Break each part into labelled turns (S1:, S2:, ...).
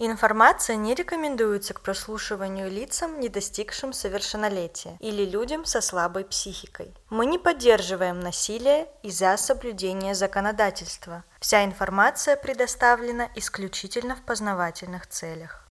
S1: Информация не рекомендуется к прослушиванию лицам, не достигшим совершеннолетия, или людям со слабой психикой. Мы не поддерживаем насилие из-за соблюдения законодательства. Вся информация предоставлена исключительно в познавательных целях.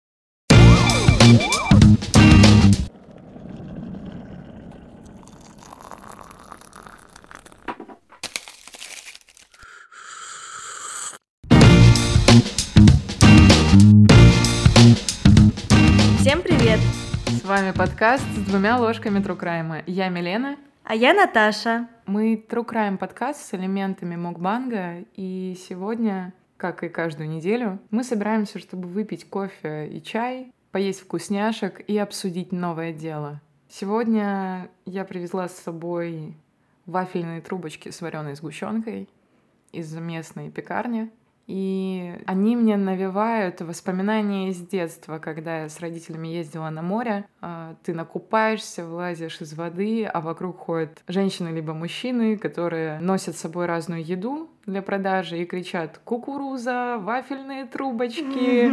S2: Вами подкаст с двумя ложками true crime 'а. Я Милена.
S1: А я Наташа.
S2: Мы true crime подкаст с элементами мукбанга, и сегодня, как и каждую неделю, мы собираемся, чтобы выпить кофе и чай, поесть вкусняшек и обсудить новое дело. Сегодня я привезла с собой вафельные трубочки с вареной сгущенкой из местной пекарни. И они мне навевают воспоминания из детства, когда я с родителями ездила на море. А, ты накупаешься, вылазишь из воды, а вокруг ходят женщины либо мужчины, которые носят с собой разную еду для продажи и кричат «Кукуруза! Вафельные трубочки!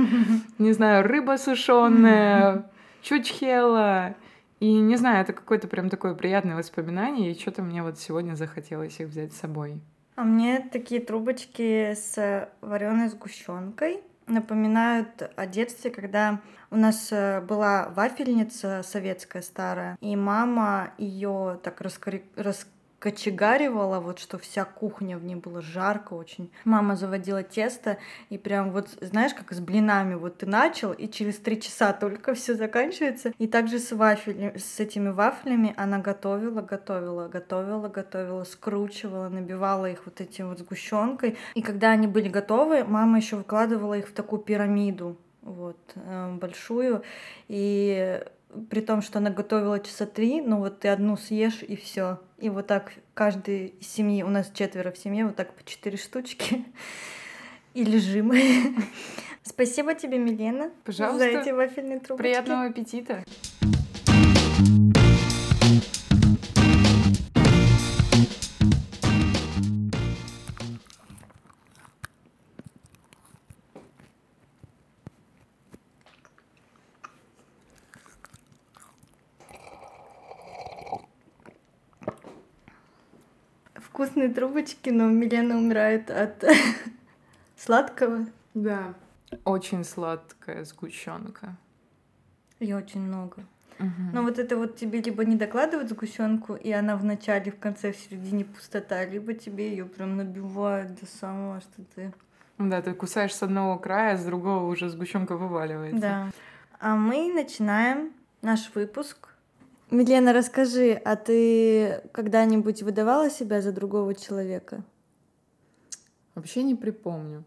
S2: Не знаю, рыба сушеная! Чучхела!» И не знаю, это какое-то прям такое приятное воспоминание, и что-то мне вот сегодня захотелось их взять с собой.
S1: А мне такие трубочки с вареной сгущенкой напоминают о детстве, когда у нас э, была вафельница советская старая, и мама ее так раскори... рас кочегаривала, вот что вся кухня в ней было жарко очень. Мама заводила тесто, и прям вот, знаешь, как с блинами, вот ты начал, и через три часа только все заканчивается. И также с вафелями, с этими вафлями она готовила, готовила, готовила, готовила, скручивала, набивала их вот этим вот сгущенкой. И когда они были готовы, мама еще выкладывала их в такую пирамиду, вот, э, большую, и при том, что она готовила часа три, ну вот ты одну съешь и все. И вот так каждый из семьи, у нас четверо в семье, вот так по четыре штучки. И лежим. Спасибо тебе, Милена,
S2: Пожалуйста.
S1: за эти вафельные трубочки.
S2: Приятного аппетита!
S1: Вкусные трубочки, но Милена умирает от сладкого.
S2: Да. Очень сладкая сгущенка.
S1: И очень много. Но вот это вот тебе либо не докладывают сгущенку, и она в начале, в конце, в середине пустота, либо тебе ее прям набивают до самого, что ты...
S2: Да, ты кусаешь с одного края, с другого уже сгущенка вываливается.
S1: Да. А мы начинаем наш выпуск. Милена, расскажи, а ты когда-нибудь выдавала себя за другого человека?
S2: Вообще не припомню.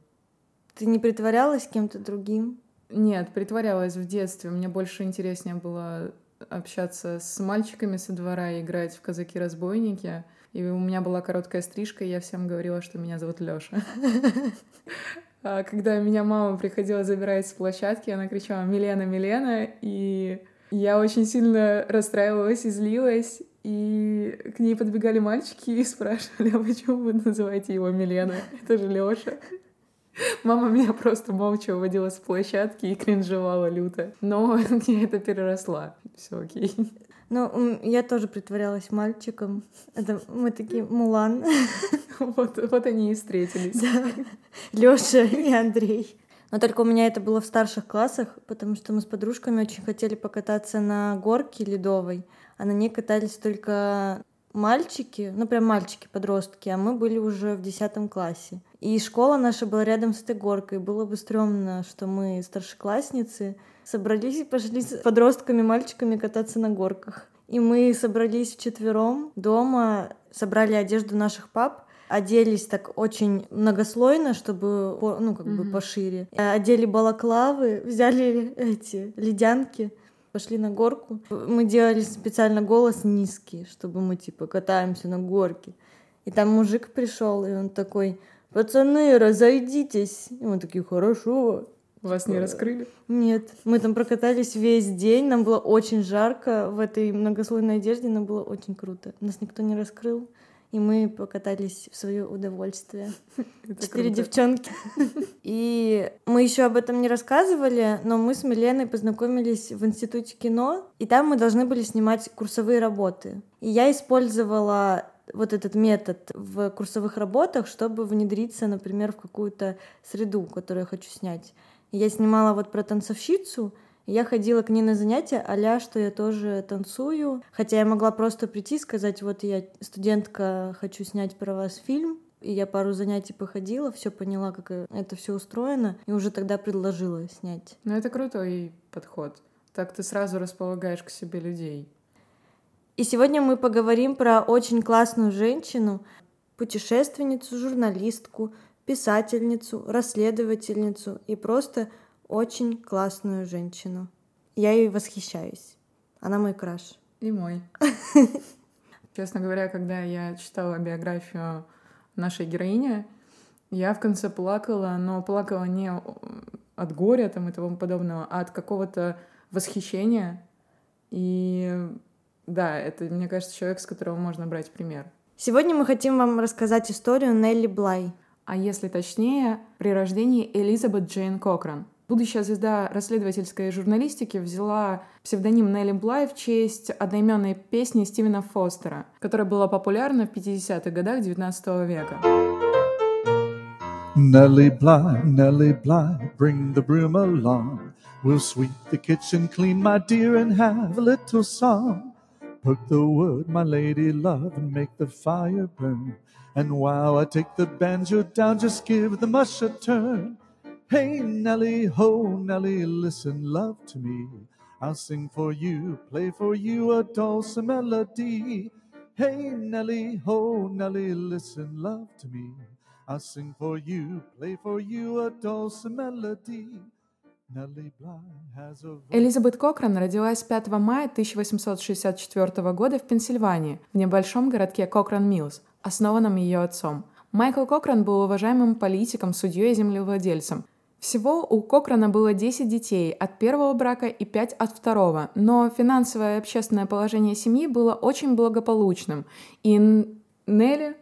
S1: Ты не притворялась кем-то другим?
S2: Нет, притворялась в детстве. Мне больше интереснее было общаться с мальчиками со двора и играть в казаки-разбойники. И у меня была короткая стрижка, и я всем говорила, что меня зовут Лёша. А когда меня мама приходила забирать с площадки, она кричала «Милена, Милена!» И я очень сильно расстраивалась и злилась. И к ней подбегали мальчики и спрашивали, а почему вы называете его Милена? Это же Лёша. Мама меня просто молча уводила с площадки и кринжевала люто. Но я это переросла. Все окей.
S1: Ну, я тоже притворялась мальчиком. Это мы такие Мулан,
S2: Вот, вот они и встретились.
S1: Лёша и Андрей. Но только у меня это было в старших классах, потому что мы с подружками очень хотели покататься на горке ледовой, а на ней катались только мальчики, ну прям мальчики, подростки, а мы были уже в десятом классе. И школа наша была рядом с этой горкой. Было бы стрёмно, что мы, старшеклассницы, собрались и пошли с подростками, мальчиками кататься на горках. И мы собрались вчетвером дома, собрали одежду наших пап, оделись так очень многослойно, чтобы, ну, как бы пошире. Э, Одели балаклавы, взяли эти ледянки, пошли на горку. Мы делали специально голос низкий, чтобы мы, типа, катаемся на горке. И там мужик пришел, и он такой, пацаны, разойдитесь. И мы такие, хорошо.
S2: Вас не раскрыли?
S1: Нет, мы там прокатались весь день, нам было очень жарко в этой многослойной одежде, нам было очень круто. Нас никто не раскрыл. И мы покатались в свое удовольствие. Четыре девчонки. И мы еще об этом не рассказывали, но мы с Миленой познакомились в институте кино, и там мы должны были снимать курсовые работы. И я использовала вот этот метод в курсовых работах, чтобы внедриться, например, в какую-то среду, которую я хочу снять. Я снимала вот про танцовщицу, я ходила к ней на занятия, а что я тоже танцую. Хотя я могла просто прийти и сказать, вот я студентка, хочу снять про вас фильм. И я пару занятий походила, все поняла, как это все устроено, и уже тогда предложила снять.
S2: Ну, это крутой подход. Так ты сразу располагаешь к себе людей.
S1: И сегодня мы поговорим про очень классную женщину, путешественницу, журналистку, писательницу, расследовательницу и просто очень классную женщину. Я ей восхищаюсь. Она мой краш.
S2: И мой. Честно говоря, когда я читала биографию нашей героини, я в конце плакала, но плакала не от горя там и тому подобного, а от какого-то восхищения. И да, это, мне кажется, человек, с которого можно брать пример.
S1: Сегодня мы хотим вам рассказать историю Нелли Блай.
S2: А если точнее, при рождении Элизабет Джейн Кокран. Будущая звезда расследовательской журналистики взяла псевдоним Нелли Блай в честь одноименной песни Стивена Фостера, которая была популярна в 50-х годах 19 века.
S3: Nellie Bly, Nellie Bly, bring the broom along. We'll sweep the kitchen clean, my dear, and have a little song. Put the wood, my lady love, and make the fire burn. And while I take the banjo down, just give the mush a turn. Hey, Nellie, ho, Nellie, listen, love to me. I'll sing for you, play for you a dulcet melody. Hey, Nellie, ho, Nellie, listen, love to me. I'll sing for you, play for you a dulcet melody.
S2: Элизабет Кокран родилась 5 мая 1864 года в Пенсильвании, в небольшом городке Кокран-Миллс, основанном ее отцом. Майкл Кокран был уважаемым политиком, судьей и землевладельцем. Всего у Кокрана было 10 детей от первого брака и 5 от второго, но финансовое и общественное положение семьи было очень благополучным, и Нелли,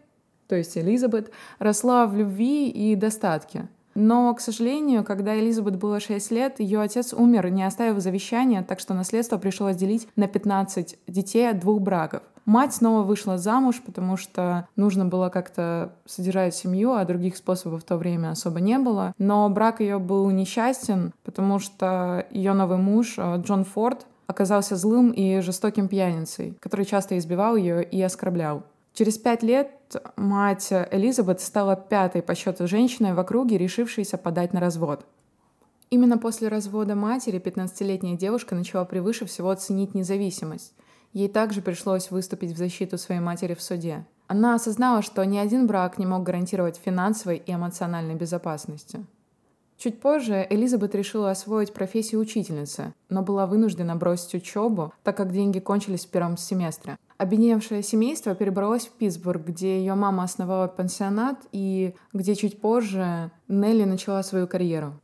S2: то есть Элизабет, росла в любви и достатке. Но, к сожалению, когда Элизабет было 6 лет, ее отец умер, не оставив завещания, так что наследство пришлось делить на 15 детей от двух браков. Мать снова вышла замуж, потому что нужно было как-то содержать семью, а других способов в то время особо не было. Но брак ее был несчастен, потому что ее новый муж э, Джон Форд оказался злым и жестоким пьяницей, который часто избивал ее и оскорблял. Через пять лет мать Элизабет стала пятой по счету женщиной в округе, решившейся подать на развод. Именно после развода матери 15-летняя девушка начала превыше всего ценить независимость. Ей также пришлось выступить в защиту своей матери в суде. Она осознала, что ни один брак не мог гарантировать финансовой и эмоциональной безопасности. Чуть позже Элизабет решила освоить профессию учительницы, но была вынуждена бросить учебу, так как деньги кончились в первом семестре. Объединевшее семейство перебралось в Питтсбург, где ее мама основала пансионат и где чуть позже Нелли начала свою карьеру.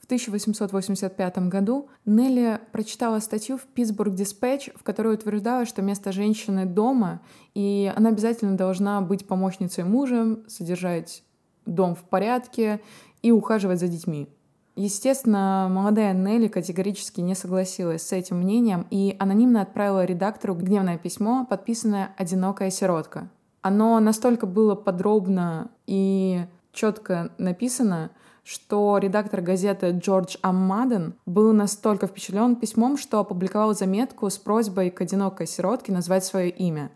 S2: В 1885 году Нелли прочитала статью в Питтсбург Диспatch, в которой утверждала, что место женщины дома, и она обязательно должна быть помощницей мужа, содержать дом в порядке и ухаживать за детьми. Естественно, молодая Нелли категорически не согласилась с этим мнением и анонимно отправила редактору гневное письмо, подписанное «Одинокая сиротка». Оно настолько было подробно и четко написано, что редактор газеты Джордж Аммаден был настолько впечатлен письмом, что опубликовал заметку с просьбой к одинокой сиротке назвать свое имя.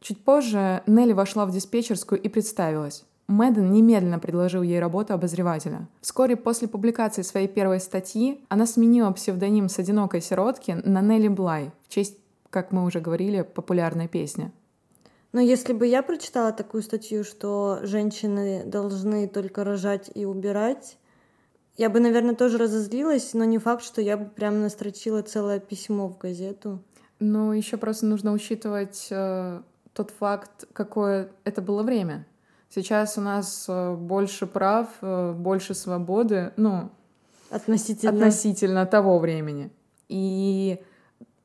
S2: Чуть позже Нелли вошла в диспетчерскую и представилась. Мэдден немедленно предложил ей работу обозревателя. Вскоре после публикации своей первой статьи она сменила псевдоним с одинокой сиротки на Нелли Блай в честь, как мы уже говорили, популярной песни.
S1: Но если бы я прочитала такую статью, что женщины должны только рожать и убирать, я бы, наверное, тоже разозлилась, но не факт, что я бы прям настрочила целое письмо в газету.
S2: Но еще просто нужно учитывать э, тот факт, какое это было время. Сейчас у нас э, больше прав, э, больше свободы, ну,
S1: Относительно.
S2: относительно того времени. И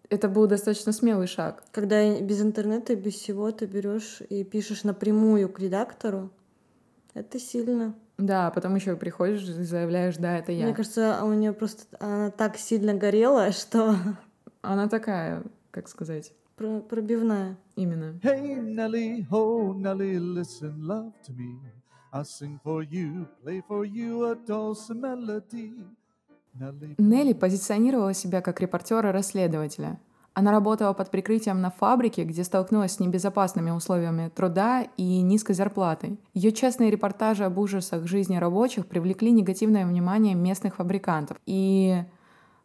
S2: это был достаточно смелый шаг.
S1: Когда без интернета, без всего ты берешь и пишешь напрямую к редактору, это сильно.
S2: Да, потом еще приходишь и заявляешь, да, это я.
S1: Мне кажется, у нее просто она так сильно горела, что
S2: Она такая, как сказать,
S1: про- пробивная.
S2: именно.
S3: Hey Nelly, ho Nelly, listen, love to me. I'll sing for you, play for you a dulcet melody.
S2: Нелли позиционировала себя как репортера-расследователя. Она работала под прикрытием на фабрике, где столкнулась с небезопасными условиями труда и низкой зарплатой. Ее честные репортажи об ужасах жизни рабочих привлекли негативное внимание местных фабрикантов. И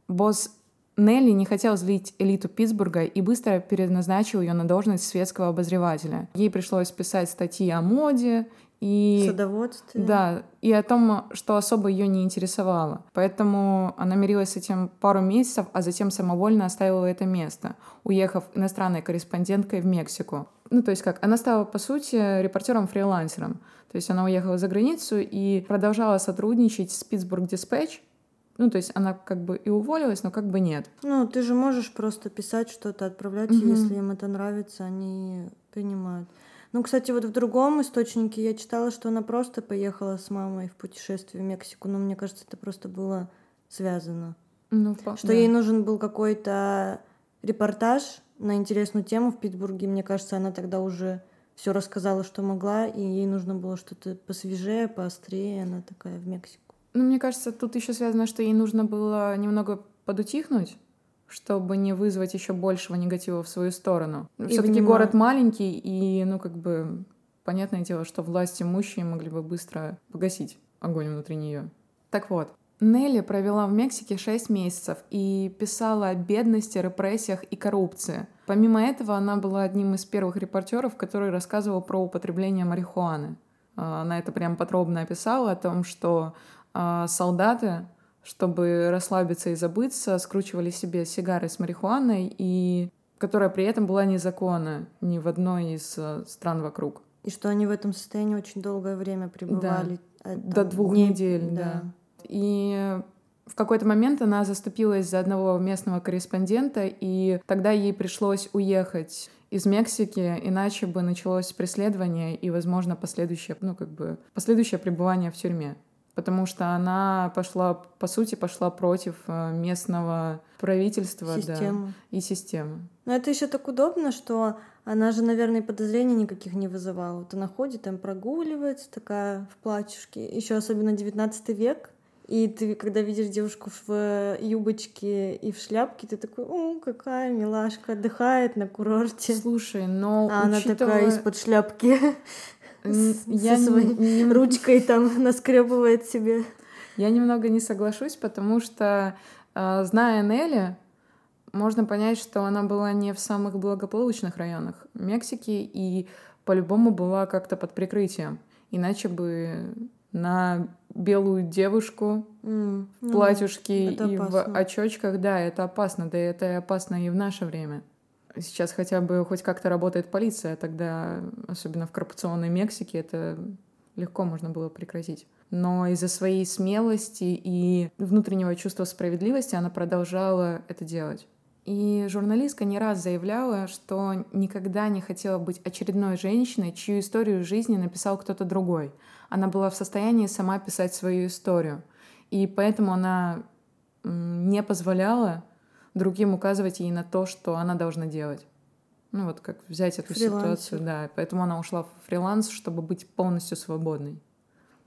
S2: босс Нелли не хотел злить элиту Питтсбурга и быстро переназначил ее на должность светского обозревателя. Ей пришлось писать статьи о моде и...
S1: Садоводстве.
S2: Да, и о том, что особо ее не интересовало. Поэтому она мирилась с этим пару месяцев, а затем самовольно оставила это место, уехав иностранной корреспонденткой в Мексику. Ну, то есть как, она стала, по сути, репортером-фрилансером. То есть она уехала за границу и продолжала сотрудничать с Питтсбург Диспatch. Ну, то есть она как бы и уволилась, но как бы нет.
S1: Ну, ты же можешь просто писать что-то, отправлять,
S2: Мгм.
S1: если им это нравится, они принимают. Ну, кстати, вот в другом источнике я читала, что она просто поехала с мамой в путешествие в Мексику, но мне кажется, это просто было связано.
S2: Ну,
S1: Что
S2: да.
S1: ей нужен был какой-то репортаж на интересную тему в Питтсбурге. Мне кажется, она тогда уже все рассказала, что могла, и ей нужно было что-то посвежее, поострее. Она такая в Мексику.
S2: Ну, мне кажется, тут еще связано, что ей нужно было немного подутихнуть, чтобы не вызвать еще большего негатива в свою сторону. Все-таки город маленький, и, ну, как бы, понятное дело, что власти имущие могли бы быстро погасить огонь внутри нее. Так вот, Нелли провела в Мексике 6 месяцев и писала о бедности, репрессиях и коррупции. Помимо этого, она была одним из первых репортеров, который рассказывал про употребление марихуаны. А, Она это прям подробно описала о том, что солдаты, чтобы расслабиться и забыться, скручивали себе сигары с марихуаной, и которая при этом была незаконна ни в одной из э, стран вокруг.
S1: И что они в этом состоянии очень долгое время пребывали. а,
S2: До
S1: там
S2: двух
S1: дней-
S2: недель, да. И в какой-то момент она заступилась за одного местного корреспондента, и тогда ей пришлось уехать из Мексики, иначе бы началось преследование и, возможно, последующее, ну, как бы, последующее пребывание в тюрьме. Потому что она пошла, по сути, пошла против э, местного правительства да,
S1: Систему.
S2: и системы.
S1: Но это еще так удобно, что она же, наверное, подозрений никаких не вызывала. Вот она ходит, там прогуливается, такая в платьюшке. Еще особенно 19 век. И ты, когда видишь девушку в э, юбочке и в шляпке, ты такой, о, какая милашка, отдыхает на курорте.
S2: Слушай, но
S1: А она такая
S2: учитывая-
S1: из-под шляпки
S2: я
S1: со своей
S2: не-
S1: ручкой там наскребывает себе.
S2: Я немного не соглашусь, потому что, э, зная Нелли, можно понять, что она была не в самых благополучных районах Мексики и по-любому была как-то под прикрытием. Иначе бы на белую девушку
S1: М,
S2: в
S1: ну,
S2: платьюшке и в
S1: опасно.
S2: очочках, да, это опасно, да и это опасно и в наше время. Сейчас хотя бы хоть как-то работает полиция, тогда, особенно в коррупционной Мексике, это легко можно было прекратить. Но из-за своей смелости и внутреннего чувства справедливости она продолжала это делать. И журналистка не раз заявляла, что никогда не хотела быть очередной женщиной, чью историю жизни написал кто-то другой. Она была в состоянии сама писать свою историю. И поэтому она не позволяла другим указывать ей на то, что она должна делать. Ну вот как взять эту
S1: Фрилансер.
S2: ситуацию, да. Поэтому она ушла в фриланс, чтобы быть полностью свободной.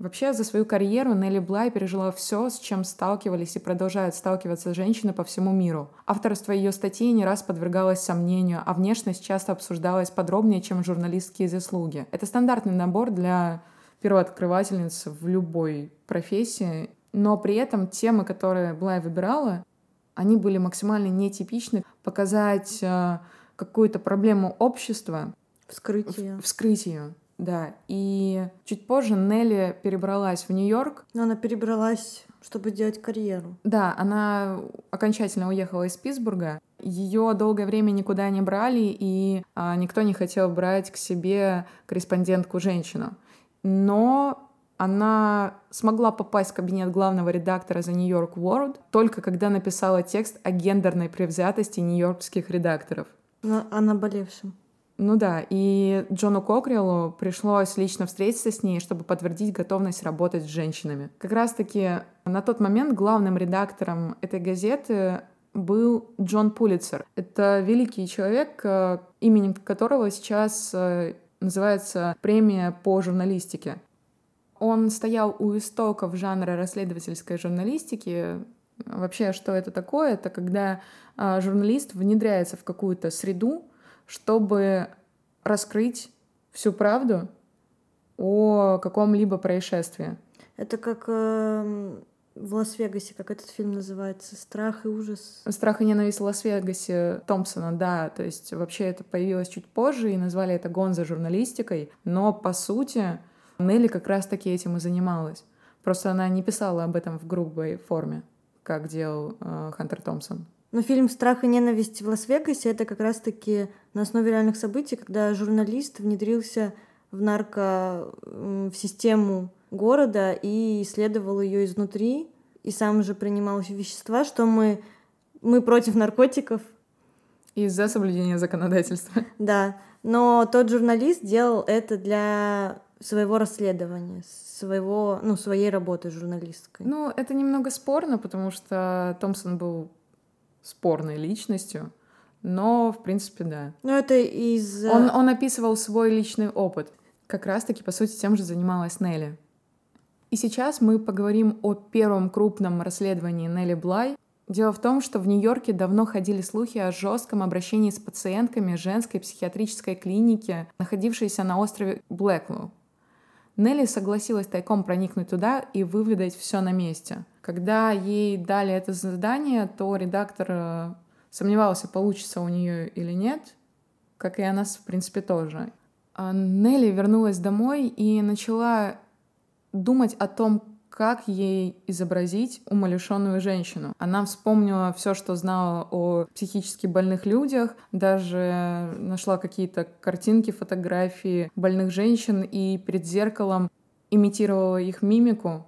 S2: Вообще, за свою карьеру Нелли Блай пережила все, с чем сталкивались и продолжают сталкиваться женщины по всему миру. Авторство ее статей не раз подвергалось сомнению, а внешность часто обсуждалась подробнее, чем журналистские заслуги. Это стандартный набор для первооткрывательниц в любой профессии, но при этом темы, которые Блай выбирала, они были максимально нетипичны. Показать э, какую-то проблему общества,
S1: Вскрытие.
S2: вскрыть ее, да. И чуть позже Нелли перебралась в Нью-Йорк.
S1: Но она перебралась, чтобы делать карьеру.
S2: Да, она окончательно уехала из Питтсбурга. Ее долгое время никуда не брали, и а, никто не хотел брать к себе корреспондентку-женщину. Но она смогла попасть в кабинет главного редактора New York World только когда написала текст о гендерной превзятости нью-йоркских редакторов.
S1: Но о наболевшем.
S2: Ну да, и Джону Кокрилу пришлось лично встретиться с ней, чтобы подтвердить готовность работать с женщинами. Как раз-таки на тот момент главным редактором этой газеты был Джон Пулицер. Это великий человек, э, именем которого сейчас э, называется премия по журналистике. Он стоял у истоков жанра расследовательской журналистики. Вообще, что это такое? Это когда э, журналист внедряется в какую-то среду, чтобы раскрыть всю правду о каком-либо происшествии.
S1: Это как э, в Лас-Вегасе, как этот фильм называется, «Страх и ужас».
S2: «Страх и ненависть в Лас-Вегасе» Томпсона, да, то есть вообще это появилось чуть позже и назвали это гонза журналистикой, но по сути Нелли как раз-таки этим и занималась. Просто она не писала об этом в грубой форме, как делал э, Хантер Томпсон.
S1: Но фильм «Страх и ненависть в Лас-Вегасе» — это как раз-таки на основе реальных событий, когда журналист внедрился в нарко... в систему города и исследовал ее изнутри, и сам же принимал вещества, что мы, мы против наркотиков.
S2: Из-за соблюдения законодательства.
S1: Да, но тот журналист делал это для своего расследования, своего, ну, своей работы журналистской.
S2: Ну, это немного спорно, потому что Томпсон был спорной личностью, но, в принципе, да.
S1: Ну, это из...
S2: Он, он описывал свой личный опыт. Как раз-таки, по сути, тем же занималась Нелли. И сейчас мы поговорим о первом крупном расследовании Нелли Блай. Дело в том, что в Нью-Йорке давно ходили слухи о жестком обращении с пациентками женской психиатрической клиники, находившейся на острове Блэклоу. Нелли согласилась тайком проникнуть туда и выведать все на месте. Когда ей дали это задание, то редактор э, сомневался, получится у нее или нет, как и она, в принципе, тоже. А Нелли вернулась домой и начала думать о том, как ей изобразить умалишенную женщину. Она вспомнила все, что знала о психически больных людях, даже нашла какие-то картинки, фотографии больных женщин и перед зеркалом имитировала их мимику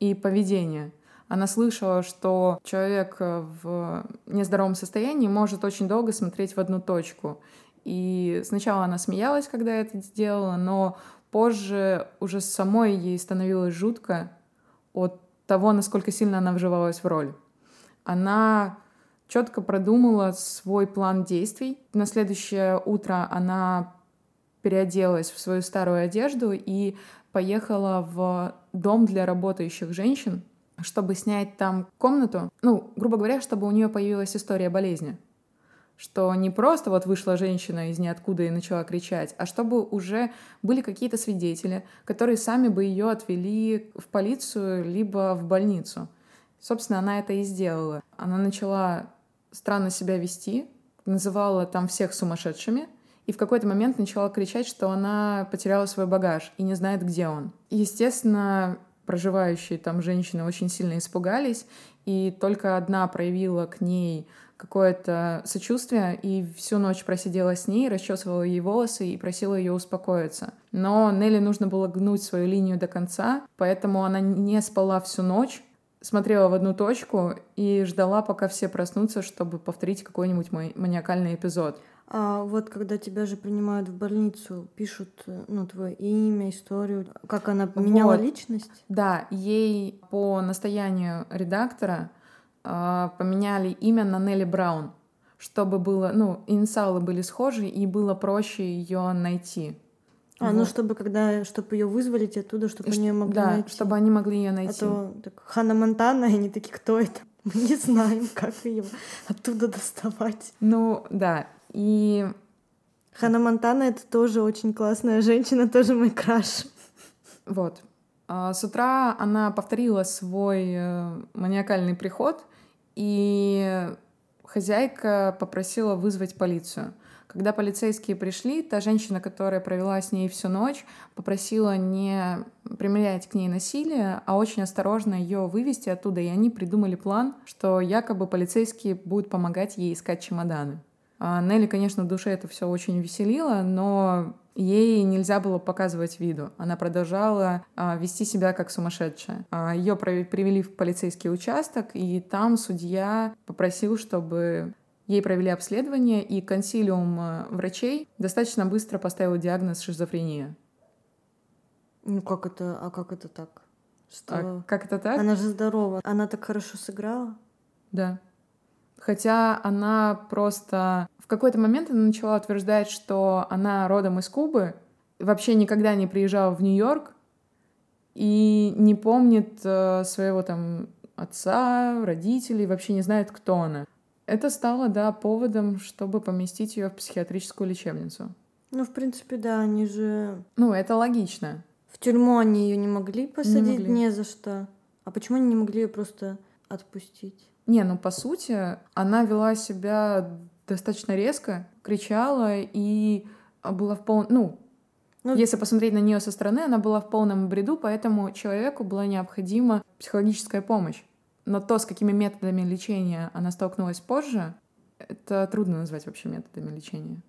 S2: и поведение. Она слышала, что человек в нездоровом состоянии может очень долго смотреть в одну точку. И сначала она смеялась, когда это сделала, но позже уже самой ей становилось жутко от того, насколько сильно она вживалась в роль. Она четко продумала свой план действий. На следующее утро она переоделась в свою старую одежду и поехала в дом для работающих женщин, чтобы снять там комнату, ну, грубо говоря, чтобы у нее появилась история болезни что не просто вот вышла женщина из ниоткуда и начала кричать, а чтобы уже были какие-то свидетели, которые сами бы ее отвели в полицию либо в больницу. Собственно, она это и сделала. Она начала странно себя вести, называла там всех сумасшедшими, и в какой-то момент начала кричать, что она потеряла свой багаж и не знает, где он. Естественно, проживающие там женщины очень сильно испугались, и только одна проявила к ней какое-то сочувствие и всю ночь просидела с ней, расчесывала ей волосы и просила ее успокоиться. Но Нелли нужно было гнуть свою линию до конца, поэтому она не спала всю ночь, смотрела в одну точку и ждала, пока все проснутся, чтобы повторить какой-нибудь маниакальный эпизод.
S1: А вот когда тебя же принимают в больницу, пишут ну, твое имя, историю, как она поменяла вот. личность?
S2: Да, ей по настоянию редактора поменяли имя на Нелли Браун, чтобы было, ну, инициалы были схожи и было проще ее найти.
S1: А, ну, вот. ну чтобы когда, чтобы ее вызволить оттуда, чтобы они ее могли
S2: да,
S1: найти.
S2: чтобы они могли ее найти.
S1: А то так, Ханна Монтана, и они такие, кто это? Мы не знаем, как ее оттуда доставать.
S2: Ну, да. И
S1: Ханна Монтана — это тоже очень классная женщина, тоже мой краш.
S2: Вот. А с утра она повторила свой э, маниакальный приход, и хозяйка попросила вызвать полицию. Когда полицейские пришли, та женщина, которая провела с ней всю ночь, попросила не применять к ней насилие, а очень осторожно ее вывести оттуда, и они придумали план, что якобы полицейские будут помогать ей искать чемоданы. А Нелли, конечно, в душе это все очень веселило, но ей нельзя было показывать виду. Она продолжала а, вести себя как сумасшедшая. А, ее привели в полицейский участок, и там судья попросил, чтобы ей провели обследование, и консилиум а, врачей достаточно быстро поставил диагноз шизофрения.
S1: Ну как это, а как это так?
S2: Что? А как это так?
S1: Она же здорова. Она так хорошо сыграла.
S2: Да. Хотя она просто... В какой-то момент она начала утверждать, что она родом из Кубы, вообще никогда не приезжала в Нью-Йорк и не помнит э, своего там отца, родителей, вообще не знает, кто она. Это стало, да, поводом, чтобы поместить ее в психиатрическую лечебницу.
S1: Ну, в принципе, да, они же...
S2: Ну, это логично.
S1: В тюрьму они ее не могли посадить, не, могли. не за что. А почему они не могли ее просто отпустить?
S2: Не, ну по сути, она вела себя достаточно резко, кричала и была в полном... Ну, ну, если посмотреть на нее со стороны, она была в полном бреду, поэтому человеку была необходима психологическая помощь. Но то, с какими методами лечения она столкнулась позже, это трудно назвать вообще методами лечения.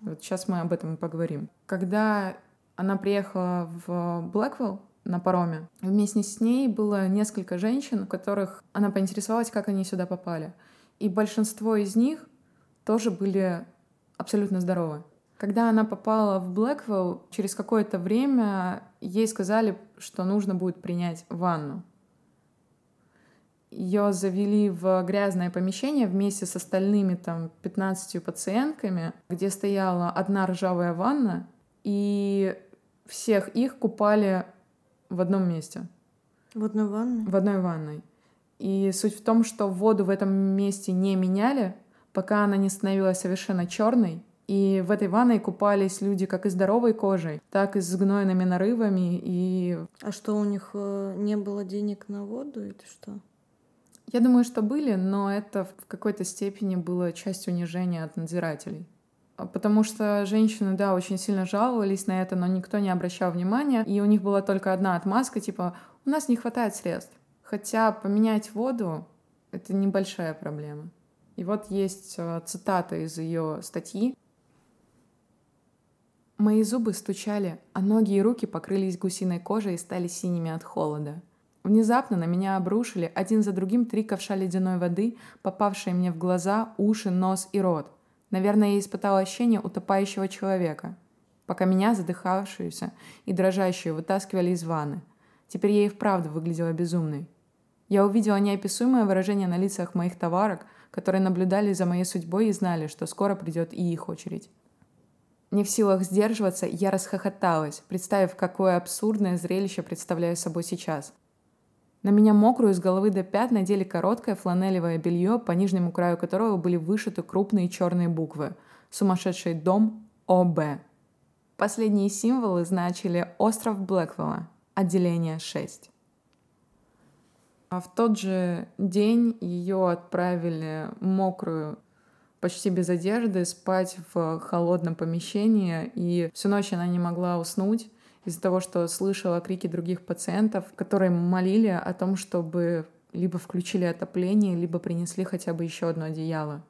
S2: Вот сейчас мы об этом и поговорим. Когда она приехала в Блэквелл, на пароме. Вместе с ней было несколько женщин, у которых она поинтересовалась, как они сюда попали. И большинство из них тоже были абсолютно здоровы. Когда она попала в Блэквелл, через какое-то время ей сказали, что нужно будет принять ванну. Ее завели в грязное помещение вместе с остальными там 15 пациентками, где стояла одна ржавая ванна, и всех их купали в одном месте.
S1: В одной ванной?
S2: В одной ванной. И суть в том, что воду в этом месте не меняли, пока она не становилась совершенно черной. И в этой ванной купались люди как и здоровой кожей, так и с гнойными нарывами. И...
S1: А что, у них э, не было денег на воду или что?
S2: Я думаю, что были, но это в какой-то степени было часть унижения от надзирателей. А, потому что женщины, да, очень сильно жаловались на это, но никто не обращал внимания, и у них была только одна отмазка, типа, у нас не хватает средств. Хотя поменять воду — это небольшая проблема. И вот есть а, цитата из ее статьи. Мои зубы стучали, а ноги и руки покрылись гусиной кожей и стали синими от холода. Внезапно на меня обрушили один за другим три ковша ледяной воды, попавшие мне в глаза, уши, нос и рот — Наверное, я испытала ощущение утопающего человека, пока меня, задыхавшуюся и дрожащую, вытаскивали из ванны. Теперь я и вправду выглядела безумной. Я увидела неописуемое выражение на лицах моих товарок, которые наблюдали за моей судьбой и знали, что скоро придет и их очередь. Не в силах сдерживаться, я расхохоталась, представив, какое абсурдное зрелище представляю собой сейчас. На меня мокрую с головы до пят надели короткое фланелевое белье, по нижнему краю которого были вышиты крупные черные буквы «Сумасшедший дом ОБ». Последние символы значили «Остров Блэквелла», отделение 6. А в тот же день ее отправили мокрую, почти без одежды, спать в холодном помещении, и всю ночь она не могла уснуть из-за того, что слышала крики других пациентов, которые молили о том, чтобы либо включили отопление, либо принесли хотя бы еще одно одеяло.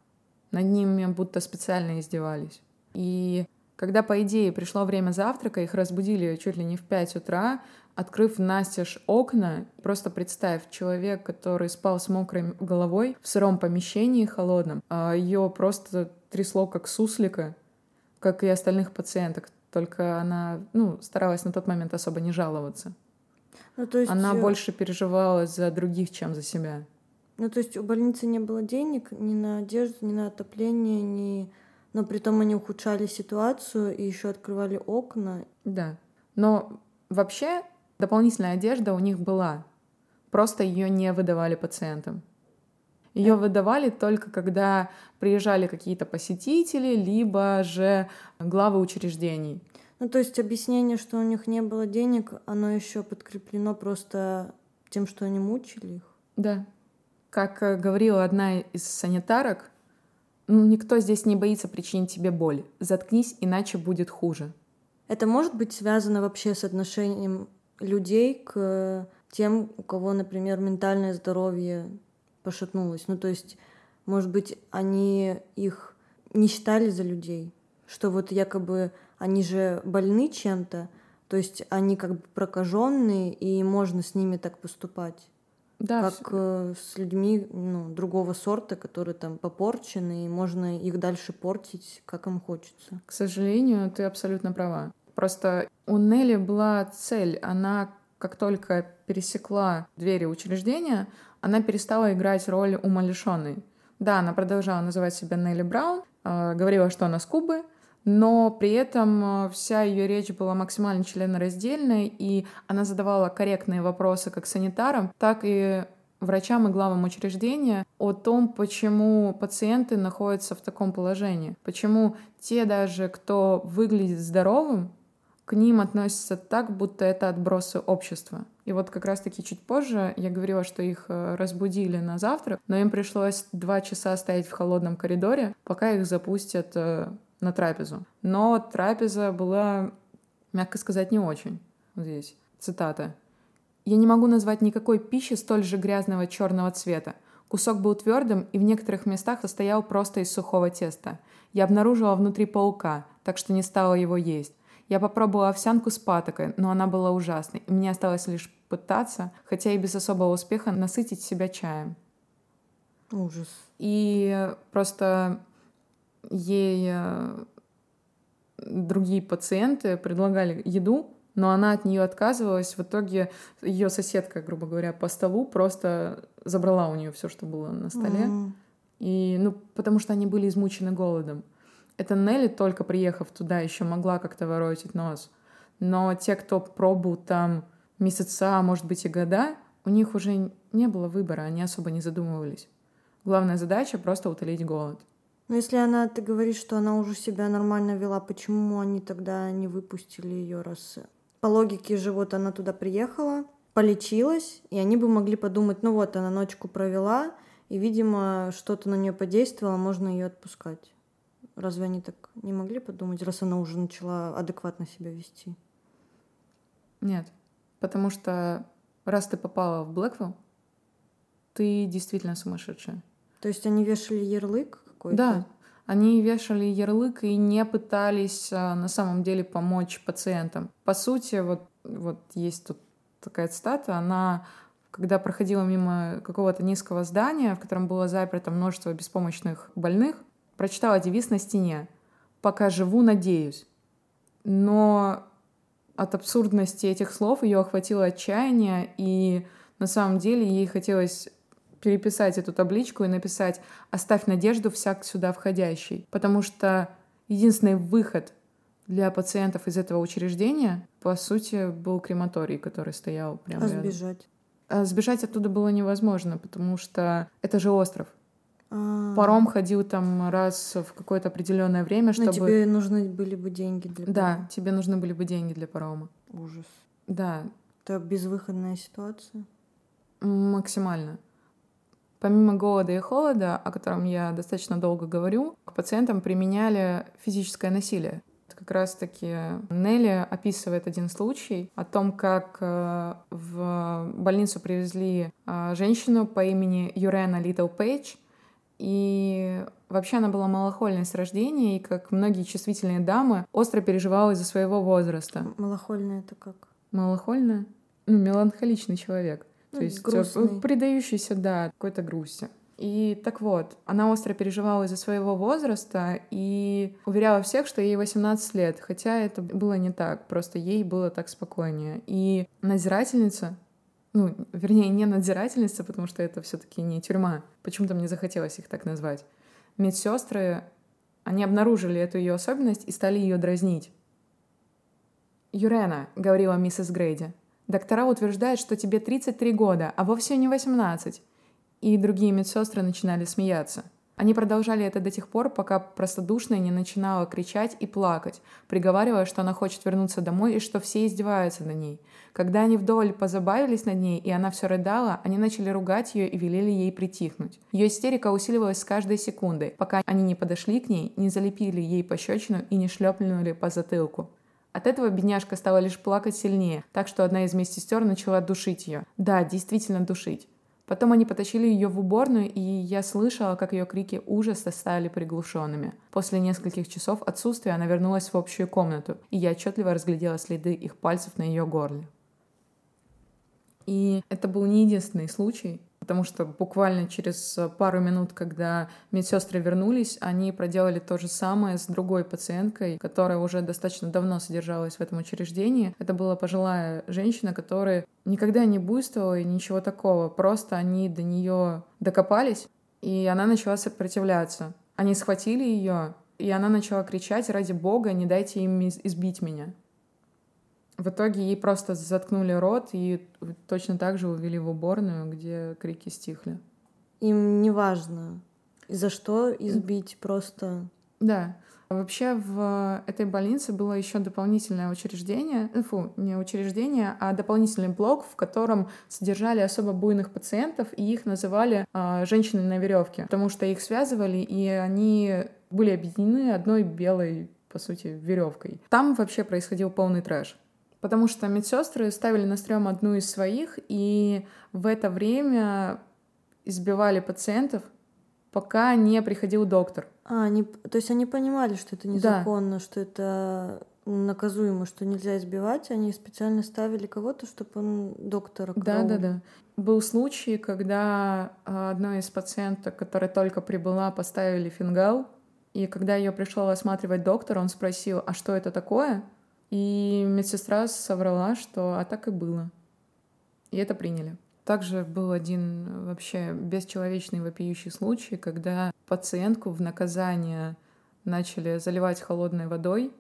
S2: Над ними будто специально издевались. И когда, по идее, пришло время завтрака, их разбудили чуть ли не в 5 утра, открыв настежь окна, просто представь, человек, который спал с мокрой головой в сыром помещении холодном, а ее просто трясло как суслика, как и остальных пациенток только она ну, старалась на тот момент особо не жаловаться. Ну, то есть... Она э, больше переживала за других, чем за себя.
S1: Ну, то есть у больницы не было денег ни на одежду, ни на отопление, ни... но при том они ухудшали ситуацию и еще открывали окна.
S2: Да. Но вообще дополнительная одежда у них была. Просто ее не выдавали пациентам. Ее выдавали только когда приезжали какие-то посетители, либо же главы учреждений.
S1: Ну, то есть объяснение, что у них не было денег, оно еще подкреплено просто тем, что они мучили их.
S2: Да. Как э, говорила одна из санитарок, ну, никто здесь не боится причинить тебе боль. Заткнись, иначе будет хуже.
S1: Это может быть связано вообще с отношением людей к тем, у кого, например, ментальное здоровье пошатнулась. Ну, то есть, может быть, они их не считали за людей. Что вот якобы они же больны чем-то, то есть они как бы прокаженные, и можно с ними так поступать.
S2: Да,
S1: как
S2: всё-
S1: э, с людьми ну, другого сорта, которые там попорчены, и можно их дальше портить, как им хочется.
S2: К сожалению, ты абсолютно права. Просто у Нелли была цель. Она, как только пересекла двери учреждения, она перестала играть роль умалишенной. Да, она продолжала называть себя Нелли Браун, э, говорила, что она с Кубы, но при этом э, вся ее речь была максимально членораздельной, и она задавала корректные вопросы как санитарам, так и врачам и главам учреждения о том, почему пациенты находятся в таком положении, почему те даже, кто выглядит здоровым, к ним относятся так, будто это отбросы общества. И вот как раз-таки чуть позже я говорила, что их э, разбудили на завтрак, но им пришлось два часа стоять в холодном коридоре, пока их запустят э, на трапезу. Но трапеза была, мягко сказать, не очень. Вот здесь цитата. «Я не могу назвать никакой пищи столь же грязного черного цвета. Кусок был твердым и в некоторых местах состоял просто из сухого теста. Я обнаружила внутри паука, так что не стала его есть. Я попробовала овсянку с патокой, но она была ужасной, и мне осталось лишь пытаться, хотя и без особого успеха, насытить себя чаем.
S1: Ужас.
S2: И просто ей э, другие пациенты предлагали еду, но она от нее отказывалась. В итоге ее соседка, грубо говоря, по столу просто забрала у нее все, что было на столе.
S1: М.
S2: И, ну, потому что они были измучены голодом. Это Нелли, только приехав туда, еще могла как-то воротить нос. Но те, кто пробовал там месяца, а может быть и года, у них уже не было выбора, они особо не задумывались. Главная задача — просто утолить голод.
S1: Но если она, ты говоришь, что она уже себя нормально вела, почему они тогда не выпустили ее, раз по логике же вот она туда приехала, полечилась, и они бы могли подумать, ну вот она ночку провела, и, видимо, что-то на нее подействовало, можно ее отпускать. Разве они так не могли подумать, раз она уже начала адекватно себя вести?
S2: Нет. Потому что раз ты попала в Блэквилл, ты действительно сумасшедшая.
S1: То есть они вешали ярлык какой-то?
S2: Да, они вешали ярлык и не пытались а, на самом деле помочь пациентам. По сути, вот, вот есть тут такая цитата, она когда проходила мимо какого-то низкого здания, в котором было заперто множество беспомощных больных, прочитала девиз на стене «Пока живу, надеюсь». Но от абсурдности этих слов ее охватило отчаяние, и на самом деле ей хотелось переписать эту табличку и написать «Оставь надежду всяк сюда входящий». Потому что единственный выход для пациентов из этого учреждения, по сути, был крематорий, который стоял прямо
S1: А
S2: рядом.
S1: сбежать?
S2: А сбежать оттуда было невозможно, потому что это же остров.
S1: А,
S2: Паром ходил там раз в какое-то определенное время,
S1: ну,
S2: чтобы...
S1: тебе нужны были бы деньги для
S2: Да, тебе нужны были бы деньги для парома.
S1: парома. Ужас.
S2: Да,
S1: Это безвыходная ситуация.
S2: максимально. Помимо голода и холода, о котором я достаточно долго говорю, к пациентам применяли физическое насилие. Как раз-таки Нелли описывает один случай о том, как э, в больницу привезли э, женщину по имени Юрена Литл Пейдж, и вообще она была малохольной с рождения, и, как многие чувствительные дамы, остро переживала из-за своего возраста.
S1: Малохольная это как?
S2: Малохольная? Ну, меланхоличный человек. То
S1: Ну,
S2: есть э,
S1: грустный.
S2: предающийся, да, какой-то грусти. И так вот, она остро переживала из-за своего возраста и уверяла всех, что ей 18 лет, хотя это было не так, просто ей было так спокойнее. И надзирательница, ну, вернее, не надзирательница, потому что это все таки не тюрьма, почему-то мне захотелось их так назвать. Медсестры, они обнаружили эту ее особенность и стали ее дразнить. «Юрена», — говорила миссис Грейди, — «доктора утверждают, что тебе 33 года, а вовсе не 18». И другие медсестры начинали смеяться. Они продолжали это до тех пор, пока простодушная не начинала кричать и плакать, приговаривая, что она хочет вернуться домой и что все издеваются над ней. Когда они вдоволь позабавились над ней, и она все рыдала, они начали ругать ее и велели ей притихнуть. Ее истерика усиливалась с каждой секундой, пока они не подошли к ней, не залепили ей пощечину и не шлепнули по затылку. От этого бедняжка стала лишь плакать сильнее, так что одна из медсестер начала душить ее. Да, действительно душить. Потом они потащили ее в уборную, и я слышала, как ее крики ужаса стали приглушенными. После нескольких часов отсутствия она вернулась в общую комнату, и я отчетливо разглядела следы их пальцев на ее горле. И это был не единственный случай, потому что буквально через пару минут, когда медсестры вернулись, они проделали то же самое с другой пациенткой, которая уже достаточно давно содержалась в этом учреждении. Это была пожилая женщина, которая никогда не буйствовала и ничего такого, просто они до нее докопались, и она начала сопротивляться. Они схватили ее, и она начала кричать, ради бога, не дайте им избить меня. В итоге ей просто заткнули рот и точно так же увели в уборную, где крики стихли.
S1: Им не важно, за что избить, просто...
S2: Да. Вообще в этой больнице было еще дополнительное учреждение, э, фу, не учреждение, а дополнительный блок, в котором содержали особо буйных пациентов, и их называли э, женщины на веревке, потому что их связывали, и они были объединены одной белой, по сути, веревкой. Там вообще происходил полный трэш потому что медсестры ставили на стрём одну из своих, и в это время избивали пациентов, пока не приходил доктор.
S1: А, они, то есть они понимали, что это незаконно, да. что это наказуемо, что нельзя избивать, они специально ставили кого-то, чтобы он доктора
S2: Да, да, да. Был случай, когда а, одной из пациенток, которая только прибыла, поставили фингал, и когда ее пришел осматривать доктор, он спросил, а что это такое? И медсестра соврала, что а так и было. И это приняли. Также был один вообще бесчеловечный вопиющий случай, когда пациентку в наказание начали заливать холодной водой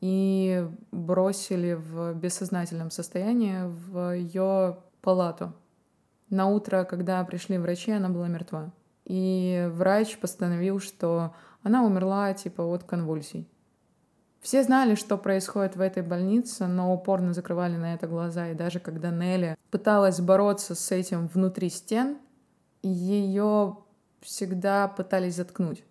S2: и бросили в бессознательном состоянии в ее палату. На утро, когда пришли врачи, она была мертва. И врач постановил, что она умерла типа от конвульсий. Все знали, что происходит в этой больнице, но упорно закрывали на это глаза. И даже когда Нелли пыталась бороться с этим внутри стен, ее всегда пытались заткнуть.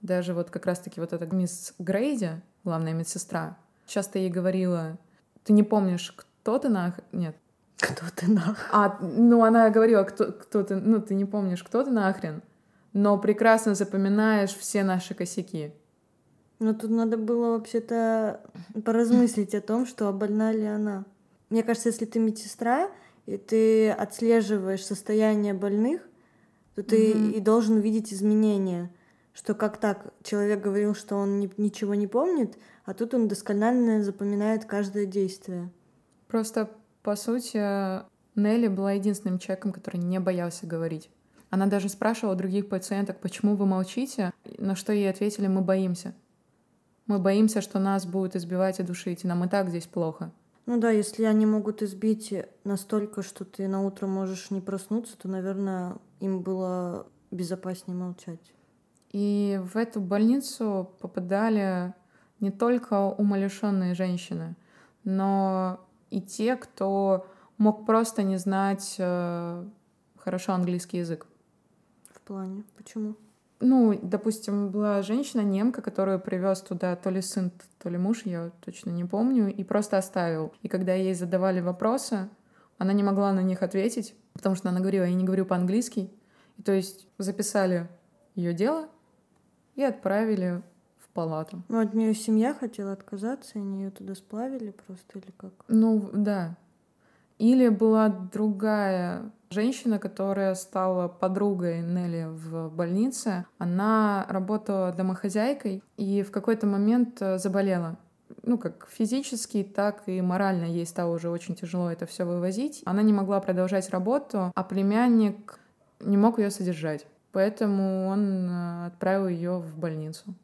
S2: Даже вот как раз-таки вот эта мисс Грейди, главная медсестра, часто ей говорила, ты не помнишь, кто ты нах... Нет.
S1: Кто ты нах?
S2: А, ну, она говорила, кто, кто ты... Ну, ты не помнишь, кто ты нахрен, но прекрасно запоминаешь все наши косяки.
S1: Но тут надо было вообще-то поразмыслить о том, что больна ли она. Мне кажется, если ты медсестра, и ты отслеживаешь состояние больных, то ты mm-hmm. и должен видеть изменения. Что как так, человек говорил, что он ни, ничего не помнит, а тут он досконально запоминает каждое действие.
S2: Просто, по сути, Нелли была единственным человеком, который не боялся говорить. Она даже спрашивала других пациенток, почему вы молчите, на что ей ответили, мы боимся. Мы боимся, что нас будут избивать и душить, нам и так здесь плохо.
S1: Ну да, если они могут избить настолько, что ты на утро можешь не проснуться, то, наверное, им было безопаснее молчать.
S2: И в эту больницу попадали не только умалишенные женщины, но и те, кто мог просто не знать э, хорошо английский язык.
S1: В плане? Почему?
S2: Ну, допустим, была женщина немка, которую привез туда то ли сын, то ли муж, я точно не помню, и просто оставил. И когда ей задавали вопросы, она не могла на них ответить, потому что она говорила, я не говорю по-английски. И то есть записали ее дело и отправили в палату.
S1: Ну, от нее семья хотела отказаться, они ее туда сплавили просто или как?
S2: Ну, да. Или была другая женщина, которая стала подругой Нелли в больнице. Она работала домохозяйкой и в какой-то момент э, заболела ну, как физически, так и морально ей стало уже очень тяжело это все вывозить. Она не могла продолжать работу, а племянник не мог ее содержать. Поэтому он э, отправил ее в больницу.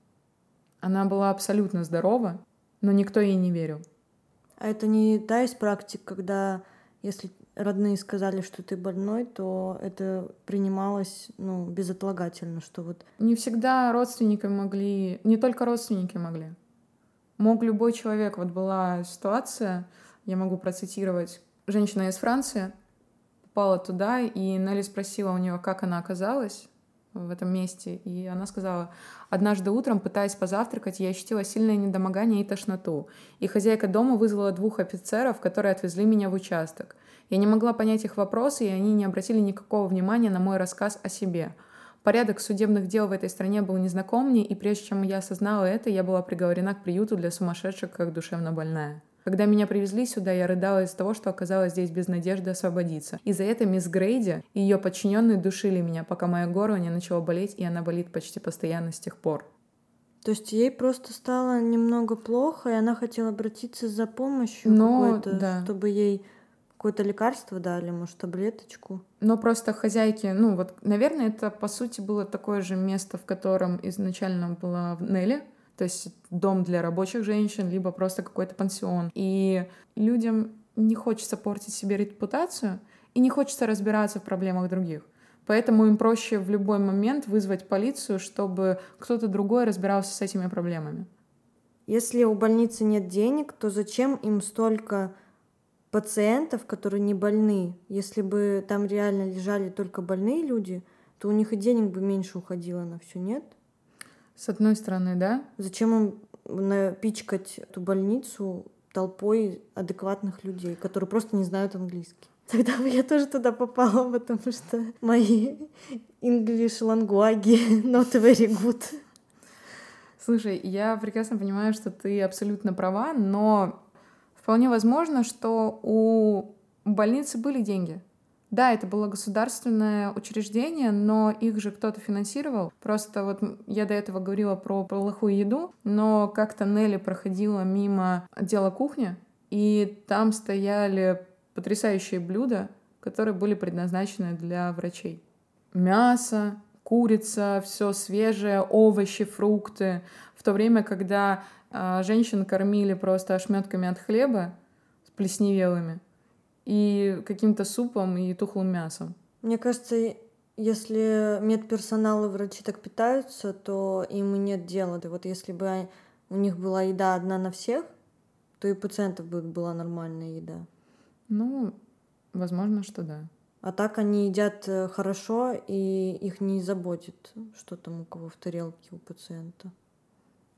S2: Она была абсолютно здорова, но никто ей не верил.
S1: А это не та из практик, когда если родные сказали, что ты больной, то это принималось ну, безотлагательно, что вот...
S2: Не всегда родственники могли, не только родственники могли. Мог любой человек. Вот была ситуация, я могу процитировать, женщина из Франции попала туда, и Нелли спросила у нее, как она оказалась в этом месте. И она сказала, однажды утром, пытаясь позавтракать, я ощутила сильное недомогание и тошноту. И хозяйка дома вызвала двух офицеров, которые отвезли меня в участок. Я не могла понять их вопросы, и они не обратили никакого внимания на мой рассказ о себе. Порядок судебных дел в этой стране был незнаком мне, и прежде чем я осознала это, я была приговорена к приюту для сумасшедших, как душевно больная. Когда меня привезли сюда, я рыдала из-за того, что оказалась здесь без надежды освободиться. И за это мисс Грейди и ее подчиненные душили меня, пока мое горло не начало болеть, и она болит почти постоянно с тех пор.
S1: То есть ей просто стало немного плохо, и она хотела обратиться за помощью
S2: Но,
S1: какой-то,
S2: да.
S1: чтобы ей какое-то лекарство дали, может, таблеточку.
S2: Но просто хозяйки, ну вот, наверное, это по сути было такое же место, в котором изначально была Нелли, то есть дом для рабочих женщин, либо просто какой-то пансион. И людям не хочется портить себе репутацию и не хочется разбираться в проблемах других. Поэтому им проще в любой момент вызвать полицию, чтобы кто-то другой разбирался с этими проблемами.
S1: Если у больницы нет денег, то зачем им столько пациентов, которые не больны? Если бы там реально лежали только больные люди, то у них и денег бы меньше уходило на все, нет?
S2: С одной стороны, да.
S1: Зачем им напичкать эту больницу толпой адекватных людей, которые просто не знают английский? Тогда бы я тоже туда попала, потому что мои English лангуаги not very good.
S2: Слушай, я прекрасно понимаю, что ты абсолютно права, но вполне возможно, что у больницы были деньги. Да, это было государственное учреждение, но их же кто-то финансировал. Просто вот я до этого говорила про плохую еду, но как-то Нелли проходила мимо отдела кухни, и там стояли потрясающие блюда, которые были предназначены для врачей. Мясо, курица, все свежее, овощи, фрукты. В то время, когда э, женщин кормили просто ошметками от хлеба с плесневелыми и каким-то супом и тухлым мясом.
S1: Мне кажется, если медперсонал и врачи так питаются, то им и нет дела. Да вот если бы у них была еда одна на всех, то и пациентов бы была нормальная еда.
S2: Ну, возможно, что да.
S1: А так они едят э, хорошо, и их не заботит, что там у кого в тарелке у пациента.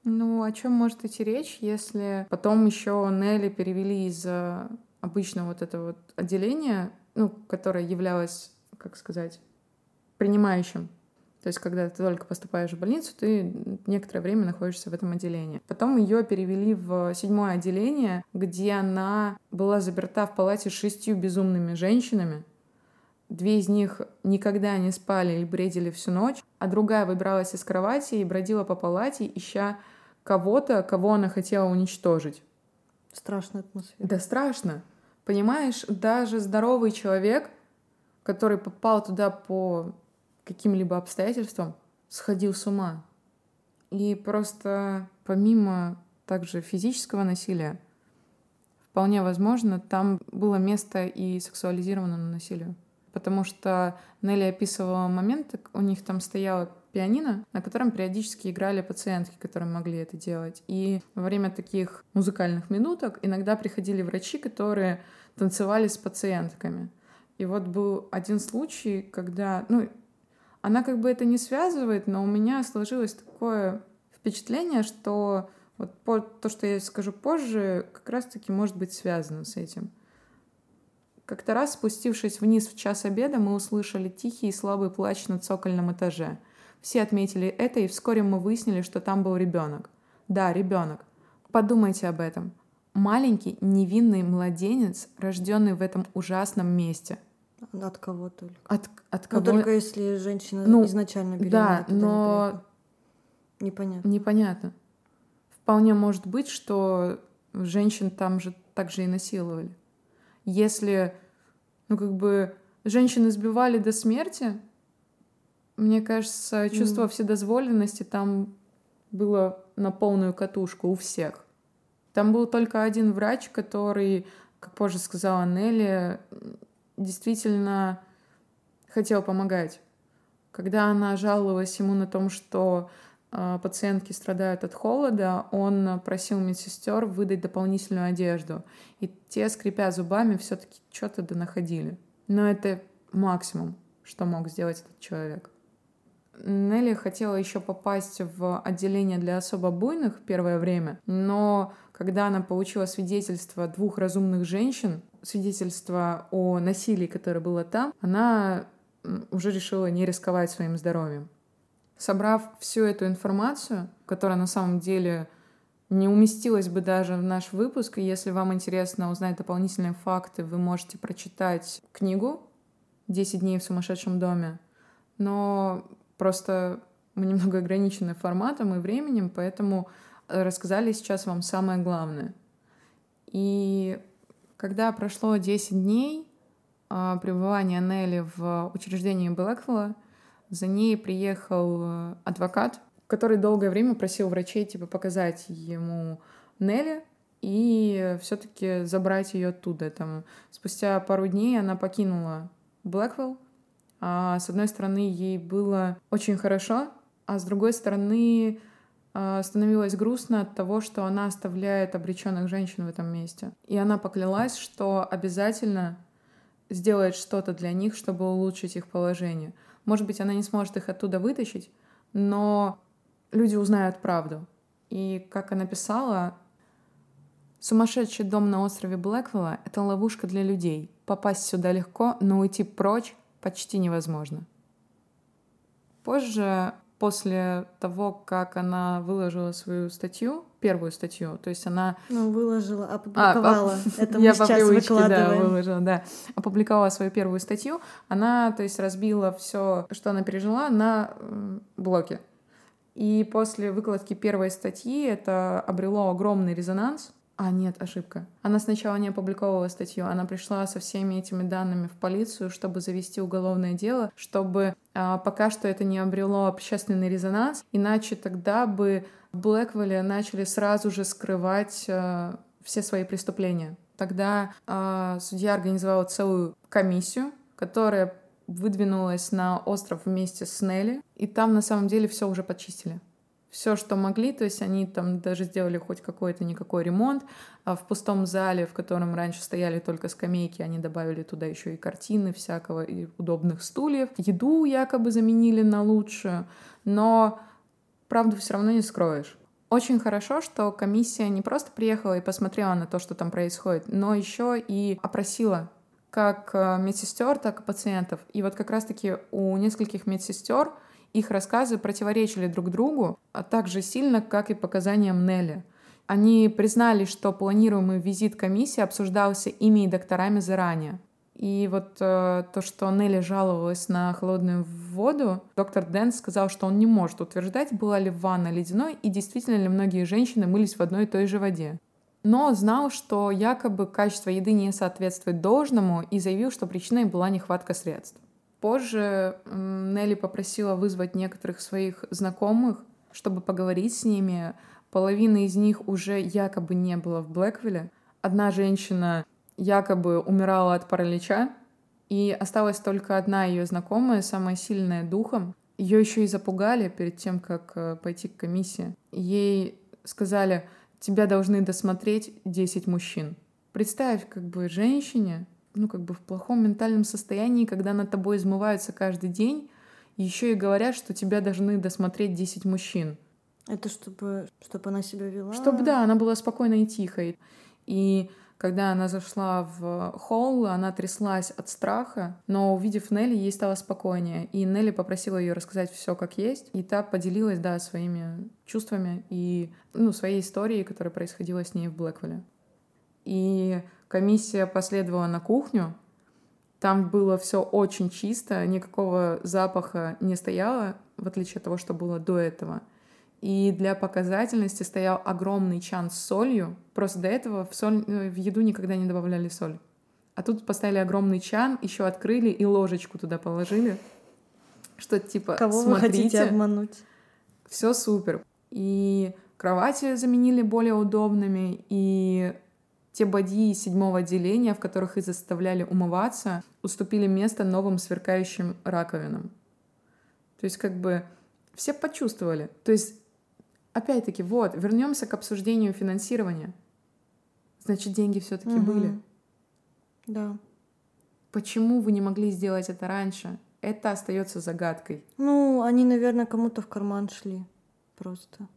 S2: Ну, о чем может идти речь, если потом еще Нелли перевели из обычного вот этого вот отделения, ну, которое являлось, как сказать, принимающим то есть, когда ты только поступаешь в больницу, ты некоторое время находишься в этом отделении. Потом ее перевели в седьмое отделение, где она была заперта в палате с шестью безумными женщинами. Две из них никогда не спали или бредили всю ночь, а другая выбралась из кровати и бродила по палате, ища кого-то, кого она хотела уничтожить.
S1: Страшная атмосфера.
S2: Да, страшно. Понимаешь, даже здоровый человек, который попал туда по каким-либо обстоятельствам сходил с ума. И просто помимо также физического насилия, вполне возможно, там было место и сексуализированному насилию. Потому что Нелли описывала моменты, у них там стояла пианино, на котором периодически играли пациентки, которые могли это делать. И во время таких музыкальных минуток иногда приходили врачи, которые танцевали с пациентками. И вот был один случай, когда, ну, она как бы это не связывает, но у меня сложилось такое впечатление, что вот то, что я скажу позже, как раз-таки может быть связано с этим. Как-то раз, спустившись вниз в час обеда, мы услышали тихий и слабый плач на цокольном этаже. Все отметили это, и вскоре мы выяснили, что там был ребенок. Да, ребенок. Подумайте об этом. Маленький невинный младенец, рожденный в этом ужасном месте.
S1: От кого только?
S2: От, от
S1: Ну,
S2: кого?
S1: только если женщина
S2: Ну,
S1: изначально беременна.
S2: да, но
S1: непонятно.
S2: непонятно. Вполне может быть, что женщин там же также и насиловали. Если, ну, как бы, женщин избивали до смерти, мне кажется, чувство
S1: Мгм.
S2: вседозволенности там было на полную катушку у всех. Там был только один врач, который, как позже сказала Нелли, действительно хотел помогать. Когда она жаловалась ему на том, что э, пациентки страдают от холода, он просил медсестер выдать дополнительную одежду. И те, скрипя зубами, все-таки что-то донаходили. Но это максимум, что мог сделать этот человек. Нелли хотела еще попасть в отделение для особо буйных первое время, но когда она получила свидетельство двух разумных женщин, свидетельство о насилии, которое было там, она уже решила не рисковать своим здоровьем. Собрав всю эту информацию, которая на самом деле не уместилась бы даже в наш выпуск, если вам интересно узнать дополнительные факты, вы можете прочитать книгу «10 дней в сумасшедшем доме», но просто мы немного ограничены форматом и временем, поэтому рассказали сейчас вам самое главное. И когда прошло 10 дней а, пребывания Нелли в учреждении Блэквелла, за ней приехал э, адвокат, который долгое время просил врачей типа показать ему Нелли и все-таки забрать ее оттуда. Там, спустя пару дней она покинула Блэквелл. А, с одной стороны, ей было очень хорошо, а с другой стороны, а, становилось грустно от того, что она оставляет обреченных женщин в этом месте. И она поклялась, что обязательно сделает что-то для них, чтобы улучшить их положение. Может быть, она не сможет их оттуда вытащить, но люди узнают правду. И, как она писала, сумасшедший дом на острове Блэквелла — это ловушка для людей. Попасть сюда легко, но уйти прочь почти невозможно. Позже после того, как она выложила свою статью, первую статью, то есть она...
S1: Ну, выложила, опубликовала.
S2: А, Это мы я сейчас выкладываем. Да, выложила, да. Опубликовала свою первую статью. Она, то есть, разбила все, что она пережила, на блоки. И после выкладки первой статьи это обрело огромный резонанс. А, нет, ошибка. Она сначала не опубликовала статью, она пришла со всеми этими данными в полицию, чтобы завести уголовное дело, чтобы а, пока что это не обрело общественный резонанс, иначе тогда бы в Блэквелле начали сразу же скрывать а, все свои преступления. Тогда а, судья организовала целую комиссию, которая выдвинулась на остров вместе с Нелли, и там на самом деле все уже почистили все, что могли, то есть они там даже сделали хоть какой-то никакой ремонт. А в пустом зале, в котором раньше стояли только скамейки, они добавили туда еще и картины всякого, и удобных стульев. Еду якобы заменили на лучшую, но правду все равно не скроешь. Очень хорошо, что комиссия не просто приехала и посмотрела на то, что там происходит, но еще и опросила как э, медсестер, так и пациентов. И вот как раз-таки у нескольких медсестер их рассказы противоречили друг другу, а так же сильно, как и показаниям Нелли. Они признали, что планируемый визит комиссии обсуждался ими и докторами заранее. И вот э, то, что Нелли жаловалась на холодную воду, доктор Дэн сказал, что он не может утверждать, была ли ванна ледяной и действительно ли многие женщины мылись в одной и той же воде. Но знал, что якобы качество еды не соответствует должному и заявил, что причиной была нехватка средств. Позже Нелли попросила вызвать некоторых своих знакомых, чтобы поговорить с ними. Половина из них уже якобы не было в Блэквилле. Одна женщина якобы умирала от паралича, и осталась только одна ее знакомая, самая сильная духом. Ее еще и запугали перед тем, как э, пойти к комиссии. Ей сказали, тебя должны досмотреть 10 мужчин. Представь, как бы женщине ну, как бы в плохом ментальном состоянии, когда над тобой измываются каждый день, еще и говорят, что тебя должны досмотреть 10 мужчин.
S1: Это чтобы, чтобы она себя вела?
S2: Чтобы, да, она была спокойной и тихой. И когда она зашла в холл, она тряслась от страха, но увидев Нелли, ей стало спокойнее. И Нелли попросила ее рассказать все как есть. И та поделилась, да, своими чувствами и, ну, своей историей, которая происходила с ней в Блэквилле. И комиссия последовала на кухню. Там было все очень чисто, никакого запаха не стояло, в отличие от того, что было до этого. И для показательности стоял огромный чан с солью. Просто до этого в, соль, э, в еду никогда не добавляли соль. А тут поставили огромный чан, еще открыли и ложечку туда положили. Что типа,
S1: Кого
S2: смотрите,
S1: вы хотите обмануть?
S2: Все супер. И кровати заменили более удобными, и те боди седьмого отделения, в которых их заставляли умываться, уступили место новым сверкающим раковинам. То есть как бы все почувствовали. То есть опять-таки, вот, вернемся к обсуждению финансирования. Значит, деньги все-таки угу. были.
S1: Да.
S2: Почему вы не могли сделать это раньше? Это остается загадкой.
S1: Ну, они, наверное, кому-то в карман шли просто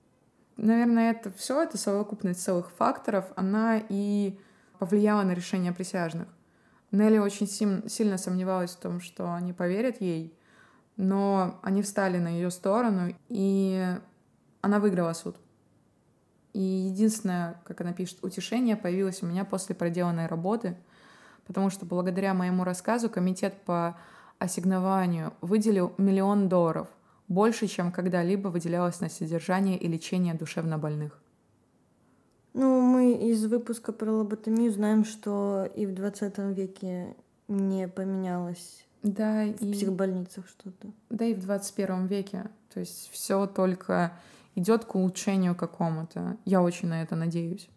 S2: наверное, это все, это совокупность целых факторов, она и повлияла на решение присяжных. Нелли очень сим- сильно сомневалась в том, что они поверят ей, но они встали на ее сторону, и она выиграла суд. И единственное, как она пишет, утешение появилось у меня после проделанной работы, потому что благодаря моему рассказу комитет по ассигнованию выделил миллион долларов, больше, чем когда-либо выделялось на содержание и лечение душевнобольных.
S1: Ну, мы из выпуска про лоботомию знаем, что и в 20 веке не поменялось
S2: да,
S1: в
S2: и...
S1: психбольницах что-то.
S2: Да и в 21 веке. То есть все только идет к улучшению какому-то. Я очень на это надеюсь.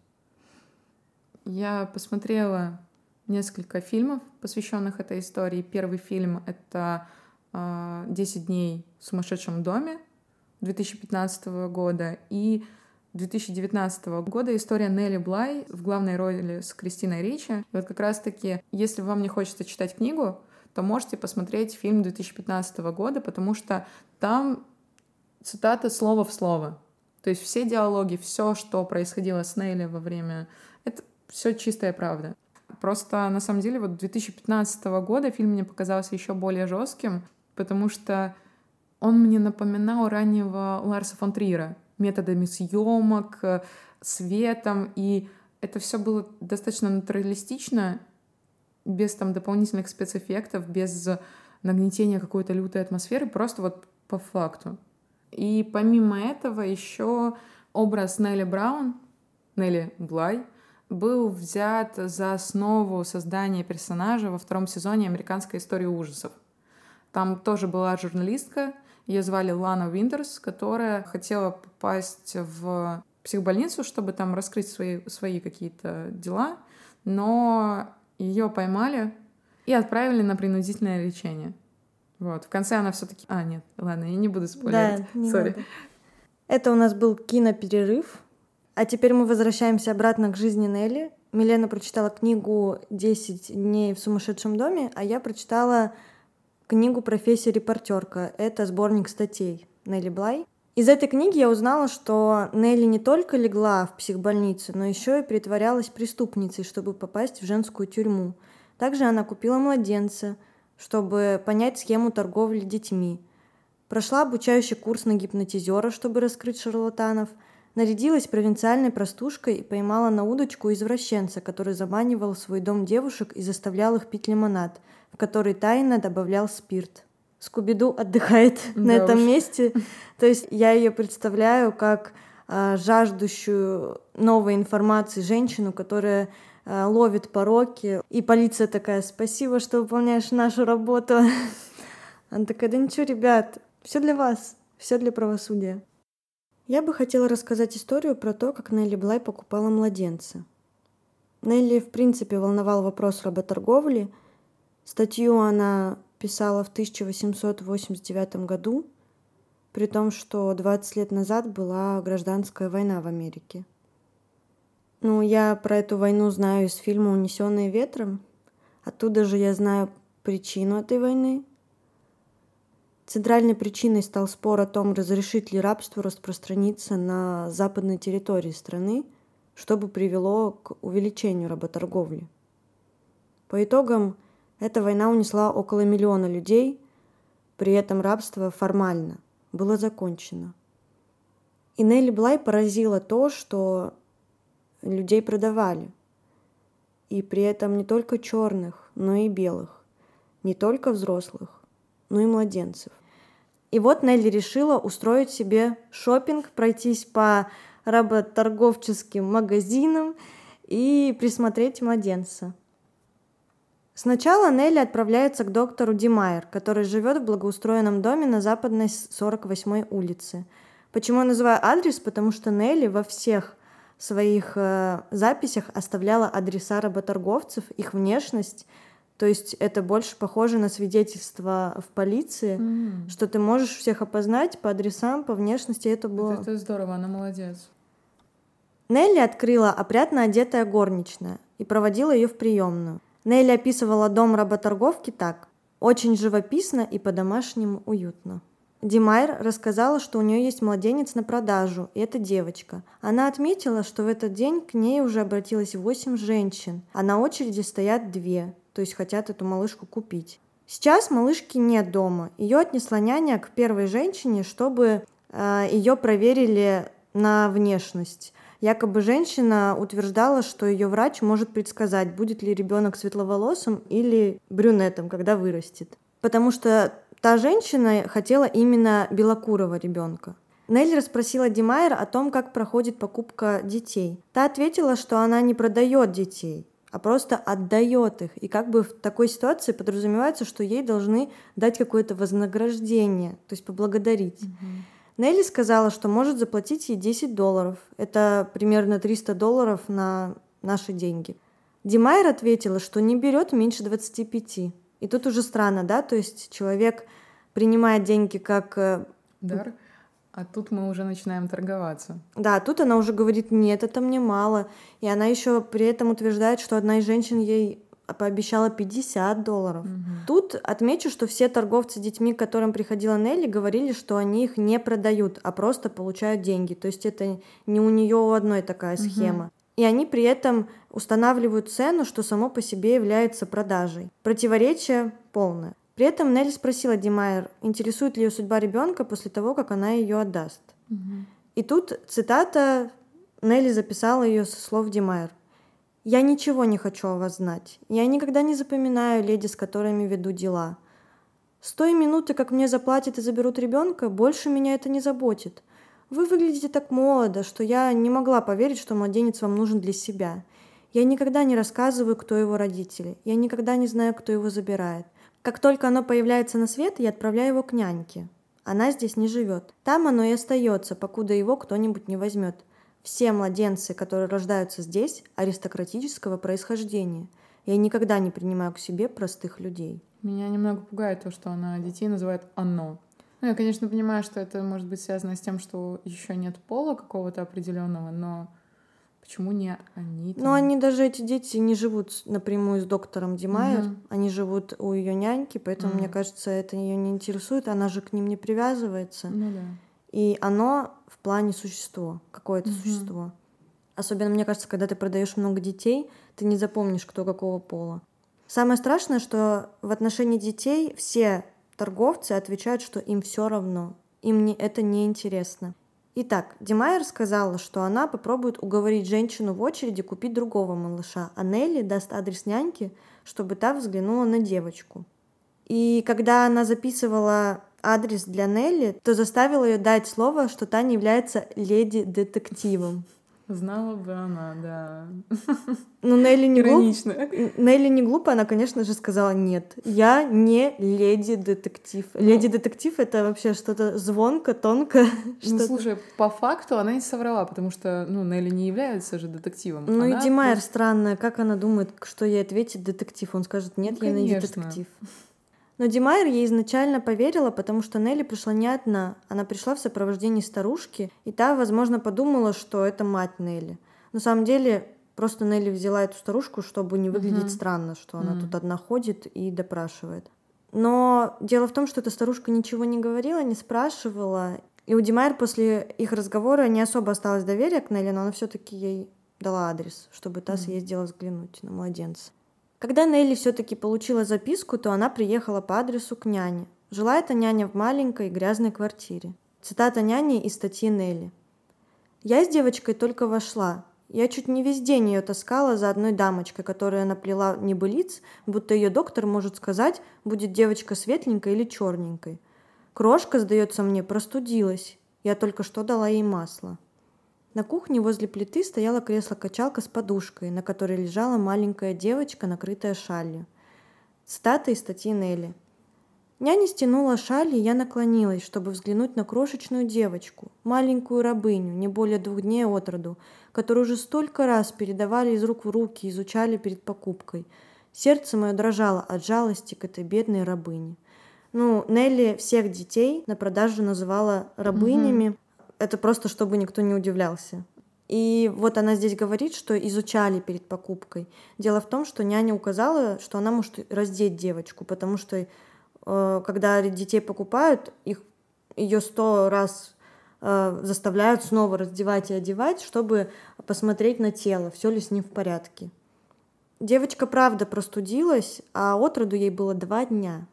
S2: Я посмотрела несколько фильмов, посвященных этой истории. Первый фильм — это «10 дней в сумасшедшем доме» 2015 года. И 2019 года история Нелли Блай в главной роли с Кристиной Ричи. И вот как раз-таки, если вам не хочется читать книгу, то можете посмотреть фильм 2015 года, потому что там цитаты слово в слово. То есть все диалоги, все, что происходило с Нелли во время... Это все чистая правда. Просто на самом деле вот 2015 года фильм мне показался еще более жестким, потому что он мне напоминал раннего Ларса фон Трира методами съемок, светом, и это все было достаточно натуралистично, без там дополнительных спецэффектов, без нагнетения какой-то лютой атмосферы, просто вот по факту. И помимо этого еще образ Нелли Браун, Нелли Блай, был взят за основу создания персонажа во втором сезоне «Американской истории ужасов». Там тоже была журналистка, ее звали Лана Винтерс, которая хотела попасть в психбольницу, чтобы там раскрыть свои, свои какие-то дела, но ее поймали и отправили на принудительное лечение. Вот. В конце она все-таки... А, нет, ладно, я не буду спойлерить. Да, sorry.
S1: Это у нас был киноперерыв. А теперь мы возвращаемся обратно к жизни Нелли. Милена прочитала книгу «10 дней в сумасшедшем доме», а я прочитала книгу «Профессия репортерка». Это сборник статей Нелли Блай. Из этой книги я узнала, что Нелли не только легла в психбольницу, но еще и притворялась преступницей, чтобы попасть в женскую тюрьму. Также она купила младенца – чтобы понять схему торговли детьми. Прошла обучающий курс на гипнотизера, чтобы раскрыть шарлатанов. Нарядилась провинциальной простушкой и поймала на удочку извращенца, который заманивал в свой дом девушек и заставлял их пить лимонад, в который тайно добавлял спирт. Скубиду отдыхает да на этом уж. месте. То есть я ее представляю как а, жаждущую новой информации женщину, которая Э, ловит пороки. И полиция такая, спасибо, что выполняешь нашу работу. Она такая, да ничего, ребят, все для вас, все для правосудия. Я бы хотела рассказать историю про то, как Нелли Блай покупала младенца. Нелли, в принципе, волновал вопрос работорговли. Статью она писала в 1889 году, при том, что 20 лет назад была гражданская война в Америке. Ну, я про эту войну знаю из фильма «Унесенные ветром». Оттуда же я знаю причину этой войны. Центральной причиной стал спор о том, разрешить ли рабство распространиться на западной территории страны, чтобы привело к увеличению работорговли. По итогам, эта война унесла около миллиона людей, при этом рабство формально было закончено. И Нелли Блай поразило то, что людей продавали. И при этом не только черных, но и белых. Не только взрослых, но и младенцев. И вот Нелли решила устроить себе шопинг, пройтись по работорговческим магазинам и присмотреть младенца. Сначала Нелли отправляется к доктору Димайер, который живет в благоустроенном доме на западной 48-й улице. Почему я называю адрес? Потому что Нелли во всех своих э, записях оставляла адреса работорговцев, их внешность. То есть это больше похоже на свидетельство в полиции, mm. что ты можешь всех опознать по адресам, по внешности. Это было...
S2: Это, это здорово, она молодец.
S1: Нелли открыла опрятно одетая горничная и проводила ее в приемную. Нелли описывала дом работорговки так. Очень живописно и по-домашнему уютно. Димайр рассказала, что у нее есть младенец на продажу, и это девочка. Она отметила, что в этот день к ней уже обратилось восемь женщин, а на очереди стоят две. то есть хотят эту малышку купить. Сейчас малышки нет дома. Ее отнесла няня к первой женщине, чтобы э, ее проверили на внешность. Якобы женщина утверждала, что ее врач может предсказать, будет ли ребенок светловолосым или брюнетом, когда вырастет. Потому что та женщина хотела именно белокурого ребенка. Нелли расспросила Димайер о том, как проходит покупка детей. Та ответила, что она не продает детей, а просто отдает их. И как бы в такой ситуации подразумевается, что ей должны дать какое-то вознаграждение, то есть поблагодарить. Mm-hmm. Нелли сказала, что может заплатить ей 10 долларов. Это примерно 300 долларов на наши деньги. Димайер ответила, что не берет меньше 25. И тут уже странно, да, то есть человек принимает деньги как... Э,
S2: Дар? А тут мы уже начинаем торговаться.
S1: Да, тут она уже говорит, нет, это мне мало. И она еще при этом утверждает, что одна из женщин ей пообещала 50 долларов. Угу. Тут отмечу, что все торговцы детьми, к которым приходила Нелли, говорили, что они их не продают, а просто получают деньги. То есть это не у нее у одной такая схема. Угу. И они при этом устанавливают цену, что само по себе является продажей. Противоречие полное. При этом Нелли спросила Димайер, интересует ли ее судьба ребенка после того, как она ее отдаст. Угу. И тут цитата Нелли записала ее со слов Димайер. Я ничего не хочу о вас знать. Я никогда не запоминаю леди, с которыми веду дела. С той минуты, как мне заплатят и заберут ребенка, больше меня это не заботит. Вы выглядите так молодо, что я не могла поверить, что младенец вам нужен для себя. Я никогда не рассказываю, кто его родители. Я никогда не знаю, кто его забирает. Как только оно появляется на свет, я отправляю его к няньке. Она здесь не живет. Там оно и остается, покуда его кто-нибудь не возьмет. Все младенцы, которые рождаются здесь, аристократического происхождения. Я никогда не принимаю к себе простых людей.
S2: Меня немного пугает то, что она детей называет «оно». Ну, я, конечно, понимаю, что это может быть связано с тем, что еще нет пола какого-то определенного, но почему не они?
S1: Там? Ну, они даже, эти дети, не живут напрямую с доктором Димайер, угу. они живут у ее няньки, поэтому, угу. мне кажется, это ее не интересует, она же к ним не привязывается.
S2: Ну да.
S1: И оно плане существо, какое-то угу. существо. Особенно, мне кажется, когда ты продаешь много детей, ты не запомнишь, кто какого пола. Самое страшное, что в отношении детей все торговцы отвечают, что им все равно, им не, это не интересно. Итак, Димайер сказала, что она попробует уговорить женщину в очереди купить другого малыша, а Нелли даст адрес няньки, чтобы та взглянула на девочку. И когда она записывала адрес для Нелли, то заставила ее дать слово, что та не является леди-детективом.
S2: Знала бы она, да.
S1: Ну, Нелли не глупо. Нелли не глупо, она, конечно же, сказала нет. Я не леди-детектив. Ну, леди-детектив — это вообще что-то звонко, тонко.
S2: Ну, слушай, по факту она не соврала, потому что, ну, Нелли не является же детективом.
S1: Ну, она и Димайер странная. Как она думает, что ей ответит детектив? Он скажет, нет, ну, я не детектив. Но Димайер ей изначально поверила, потому что Нелли пришла не одна. Она пришла в сопровождении старушки, и та, возможно, подумала, что это мать Нелли. На самом деле, просто Нелли взяла эту старушку, чтобы не выглядеть uh-huh. странно, что она uh-huh. тут одна ходит и допрашивает. Но дело в том, что эта старушка ничего не говорила, не спрашивала. И у Димайер после их разговора не особо осталось доверия к Нелли, но она все-таки ей дала адрес, чтобы та съездила взглянуть на младенца. Когда Нелли все-таки получила записку, то она приехала по адресу к няне. Жила эта няня в маленькой грязной квартире. Цитата няни из статьи Нелли. «Я с девочкой только вошла. Я чуть не весь день ее таскала за одной дамочкой, которая наплела небылиц, будто ее доктор может сказать, будет девочка светленькой или черненькой. Крошка, сдается мне, простудилась. Я только что дала ей масло. На кухне возле плиты стояло кресло-качалка с подушкой, на которой лежала маленькая девочка, накрытая шалью. Цитата из статьи Нелли. Няня стянула шаль, и я наклонилась, чтобы взглянуть на крошечную девочку, маленькую рабыню, не более двух дней от роду, которую уже столько раз передавали из рук в руки, изучали перед покупкой. Сердце мое дрожало от жалости к этой бедной рабыне. Ну, Нелли всех детей на продажу называла рабынями, это просто чтобы никто не удивлялся. И вот она здесь говорит, что изучали перед покупкой. Дело в том, что няня указала, что она может раздеть девочку, потому что э, когда детей покупают, их ее сто раз э, заставляют снова раздевать и одевать, чтобы посмотреть на тело, все ли с ним в порядке. Девочка правда простудилась, а от роду ей было два дня.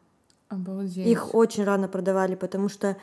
S2: Обалдеть.
S1: Их очень рано продавали, потому что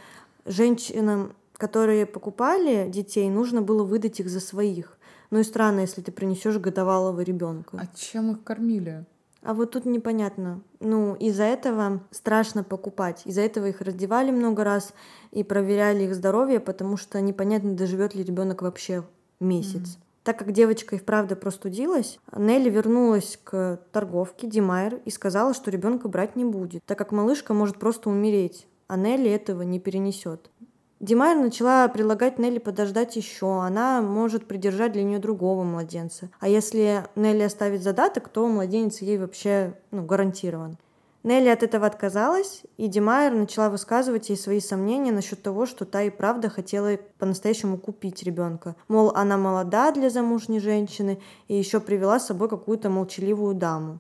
S1: женщинам, которые покупали детей, нужно было выдать их за своих. Ну и странно, если ты принесешь годовалого ребенка.
S2: А чем их кормили?
S1: А вот тут непонятно. Ну, из-за этого страшно покупать. Из-за этого их раздевали много раз и проверяли их здоровье, потому что непонятно, доживет ли ребенок вообще месяц. Так как девочка и вправду простудилась, Нелли вернулась к торговке Димайер и сказала, что ребенка брать не будет, так как малышка может просто умереть, а Нелли этого не перенесет. Димайер начала предлагать Нелли подождать еще, она может придержать для нее другого младенца. А если Нелли оставит задаток, то младенец ей вообще ну, гарантирован. Нелли от этого отказалась, и Димайер начала высказывать ей свои сомнения насчет того, что та и правда хотела по-настоящему купить ребенка. Мол, она молода для замужней женщины и еще привела с собой какую-то молчаливую даму.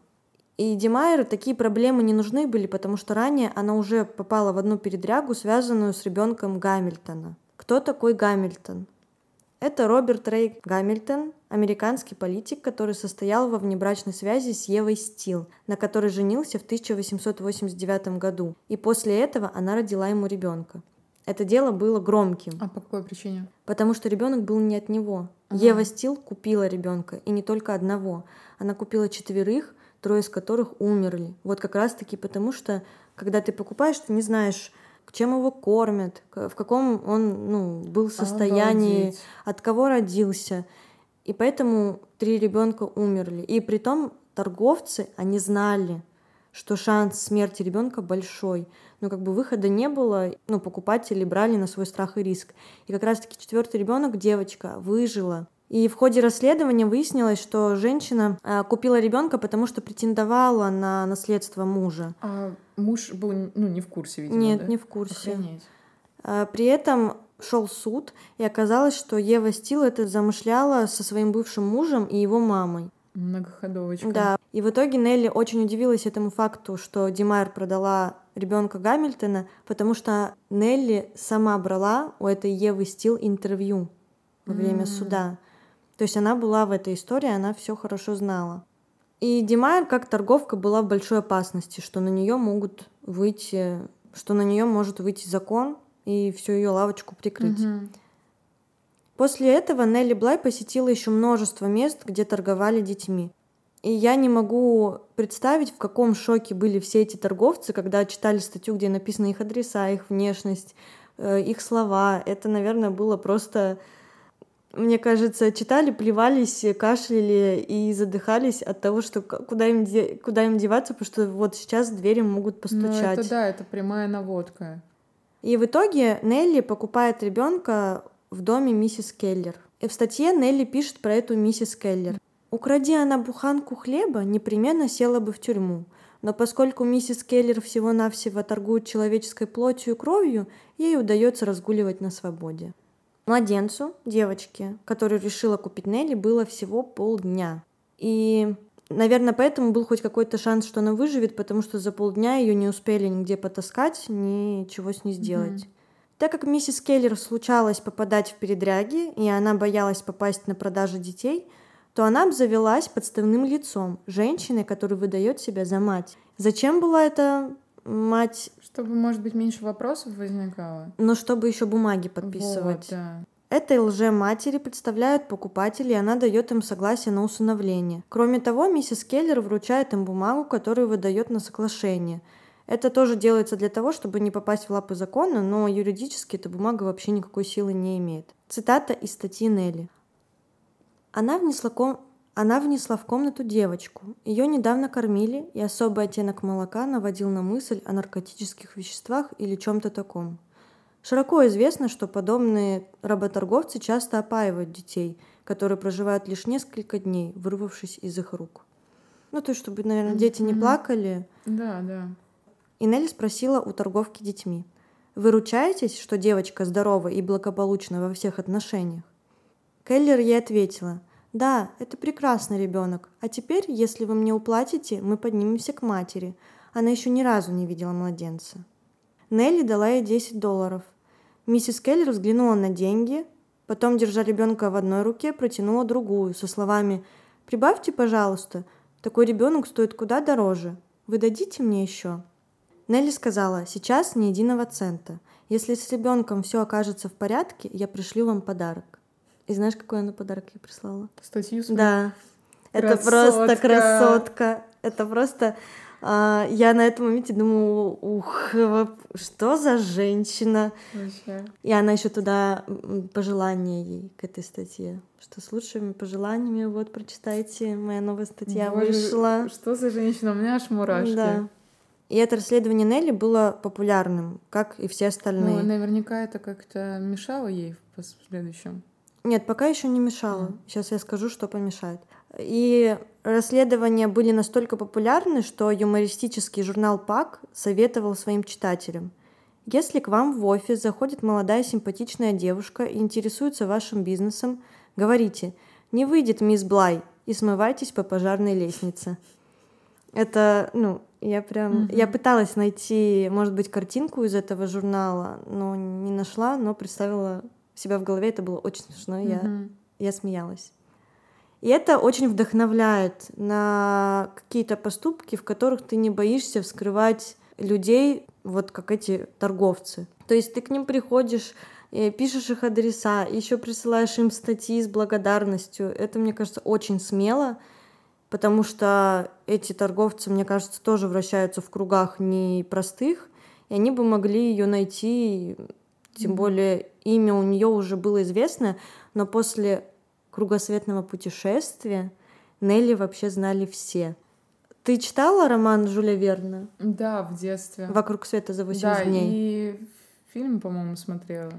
S1: И Димайеру такие проблемы не нужны были, потому что ранее она уже попала в одну передрягу, связанную с ребенком Гамильтона. Кто такой Гамильтон? Это Роберт Рэй Гамильтон, американский политик, который состоял во внебрачной связи с Евой Стил, на которой женился в 1889 году. И после этого она родила ему ребенка. Это дело было громким.
S2: А по какой причине?
S1: Потому что ребенок был не от него. Ага. Ева Стил купила ребенка, и не только одного. Она купила четверых, трое из которых умерли. Вот как раз-таки потому, что когда ты покупаешь, ты не знаешь, чем его кормят, в каком он ну, был состоянии, Обалдеть. от кого родился. И поэтому три ребенка умерли. И при том торговцы, они знали, что шанс смерти ребенка большой. Но как бы выхода не было, ну, покупатели брали на свой страх и риск. И как раз-таки четвертый ребенок, девочка, выжила. И в ходе расследования выяснилось, что женщина э, купила ребенка, потому что претендовала на наследство мужа.
S2: А муж был ну, не в курсе, видимо.
S1: Нет,
S2: да?
S1: не в курсе.
S2: Охренеть.
S1: А, при этом шел суд, и оказалось, что Ева Стил это замышляла со своим бывшим мужем и его мамой.
S2: Многоходовочка.
S1: Да. И в итоге Нелли очень удивилась этому факту, что Димайр продала ребенка Гамильтона, потому что Нелли сама брала у этой Евы Стил интервью во время mm. суда. То есть она была в этой истории, она все хорошо знала. И Димайер как торговка была в большой опасности, что на нее могут выйти, что на нее может выйти закон и всю ее лавочку прикрыть.
S2: Угу.
S1: После этого Нелли Блай посетила еще множество мест, где торговали детьми. И я не могу представить, в каком шоке были все эти торговцы, когда читали статью, где написаны их адреса, их внешность, э, их слова. Это, наверное, было просто мне кажется, читали, плевались, кашляли и задыхались от того, что куда им, де... куда им деваться, потому что вот сейчас двери могут постучать. Ну,
S2: это да, это прямая наводка.
S1: И в итоге Нелли покупает ребенка в доме миссис Келлер. И в статье Нелли пишет про эту миссис Келлер. Укради она буханку хлеба, непременно села бы в тюрьму. Но поскольку миссис Келлер всего-навсего торгует человеческой плотью и кровью, ей удается разгуливать на свободе. Младенцу, девочке, которую решила купить Нелли, было всего полдня. И, наверное, поэтому был хоть какой-то шанс, что она выживет, потому что за полдня ее не успели нигде потаскать, ничего с ней сделать. Mm-hmm. Так как миссис Келлер случалось попадать в передряги, и она боялась попасть на продажу детей, то она обзавелась подставным лицом, женщиной, которая выдает себя за мать. Зачем была эта мать...
S2: Чтобы, может быть, меньше вопросов возникало.
S1: Но чтобы еще бумаги подписывать.
S2: Вот, да.
S1: Этой лже-матери представляют покупатели, и она дает им согласие на усыновление. Кроме того, миссис Келлер вручает им бумагу, которую выдает на соглашение. Это тоже делается для того, чтобы не попасть в лапы закона, но юридически эта бумага вообще никакой силы не имеет. Цитата из статьи Нелли. Она внесла ком... Она внесла в комнату девочку. Ее недавно кормили, и особый оттенок молока наводил на мысль о наркотических веществах или чем-то таком. Широко известно, что подобные работорговцы часто опаивают детей, которые проживают лишь несколько дней, вырвавшись из их рук. Ну, то есть, чтобы, наверное, дети не плакали.
S2: Да, да.
S1: И Нелли спросила у торговки детьми. «Вы ручаетесь, что девочка здорова и благополучна во всех отношениях?» Келлер ей ответила – да, это прекрасный ребенок. А теперь, если вы мне уплатите, мы поднимемся к матери. Она еще ни разу не видела младенца. Нелли дала ей 10 долларов. Миссис Келлер взглянула на деньги, потом, держа ребенка в одной руке, протянула другую со словами «Прибавьте, пожалуйста». Такой ребенок стоит куда дороже. Вы дадите мне еще? Нелли сказала, сейчас ни единого цента. Если с ребенком все окажется в порядке, я пришлю вам подарок. И знаешь, какой она подарок ей прислала?
S2: Статью свою?
S1: Да. Это просто красотка. Это просто... а, я на этом моменте думаю, ух, что за женщина.
S2: Вообще.
S1: И она еще туда м, пожелания ей к этой статье. Что с лучшими пожеланиями, вот прочитайте, моя новая статья
S2: Боже,
S1: вышла.
S2: Что за женщина? У меня аж мурашки.
S1: Да. И это расследование Нелли было популярным, как и все остальные.
S2: Ну, наверняка это как-то мешало ей в последующем.
S1: Нет, пока еще не мешало. Сейчас я скажу, что помешает. И расследования были настолько популярны, что юмористический журнал ПАК советовал своим читателям. Если к вам в офис заходит молодая симпатичная девушка и интересуется вашим бизнесом, говорите «Не выйдет мисс Блай» и смывайтесь по пожарной лестнице. Это, ну, я прям...
S2: Мгм.
S1: Я пыталась найти, может быть, картинку из этого журнала, но не нашла, но представила себя в голове, это было очень смешно, я,
S2: Мгм.
S1: я смеялась. И это очень вдохновляет на какие-то поступки, в которых ты не боишься вскрывать людей, вот как эти торговцы. То есть ты к ним приходишь, э, пишешь их адреса, еще присылаешь им статьи с благодарностью. Это, мне кажется, очень смело, потому что эти торговцы, мне кажется, тоже вращаются в кругах непростых, и они бы могли ее найти, тем
S2: Мгм.
S1: более имя у нее уже было известно, но после кругосветного путешествия Нелли вообще знали все. Ты читала роман Жюля Верна
S2: Да, в детстве.
S1: «Вокруг света за 80
S2: да,
S1: дней»?
S2: и фильм, по-моему, смотрела.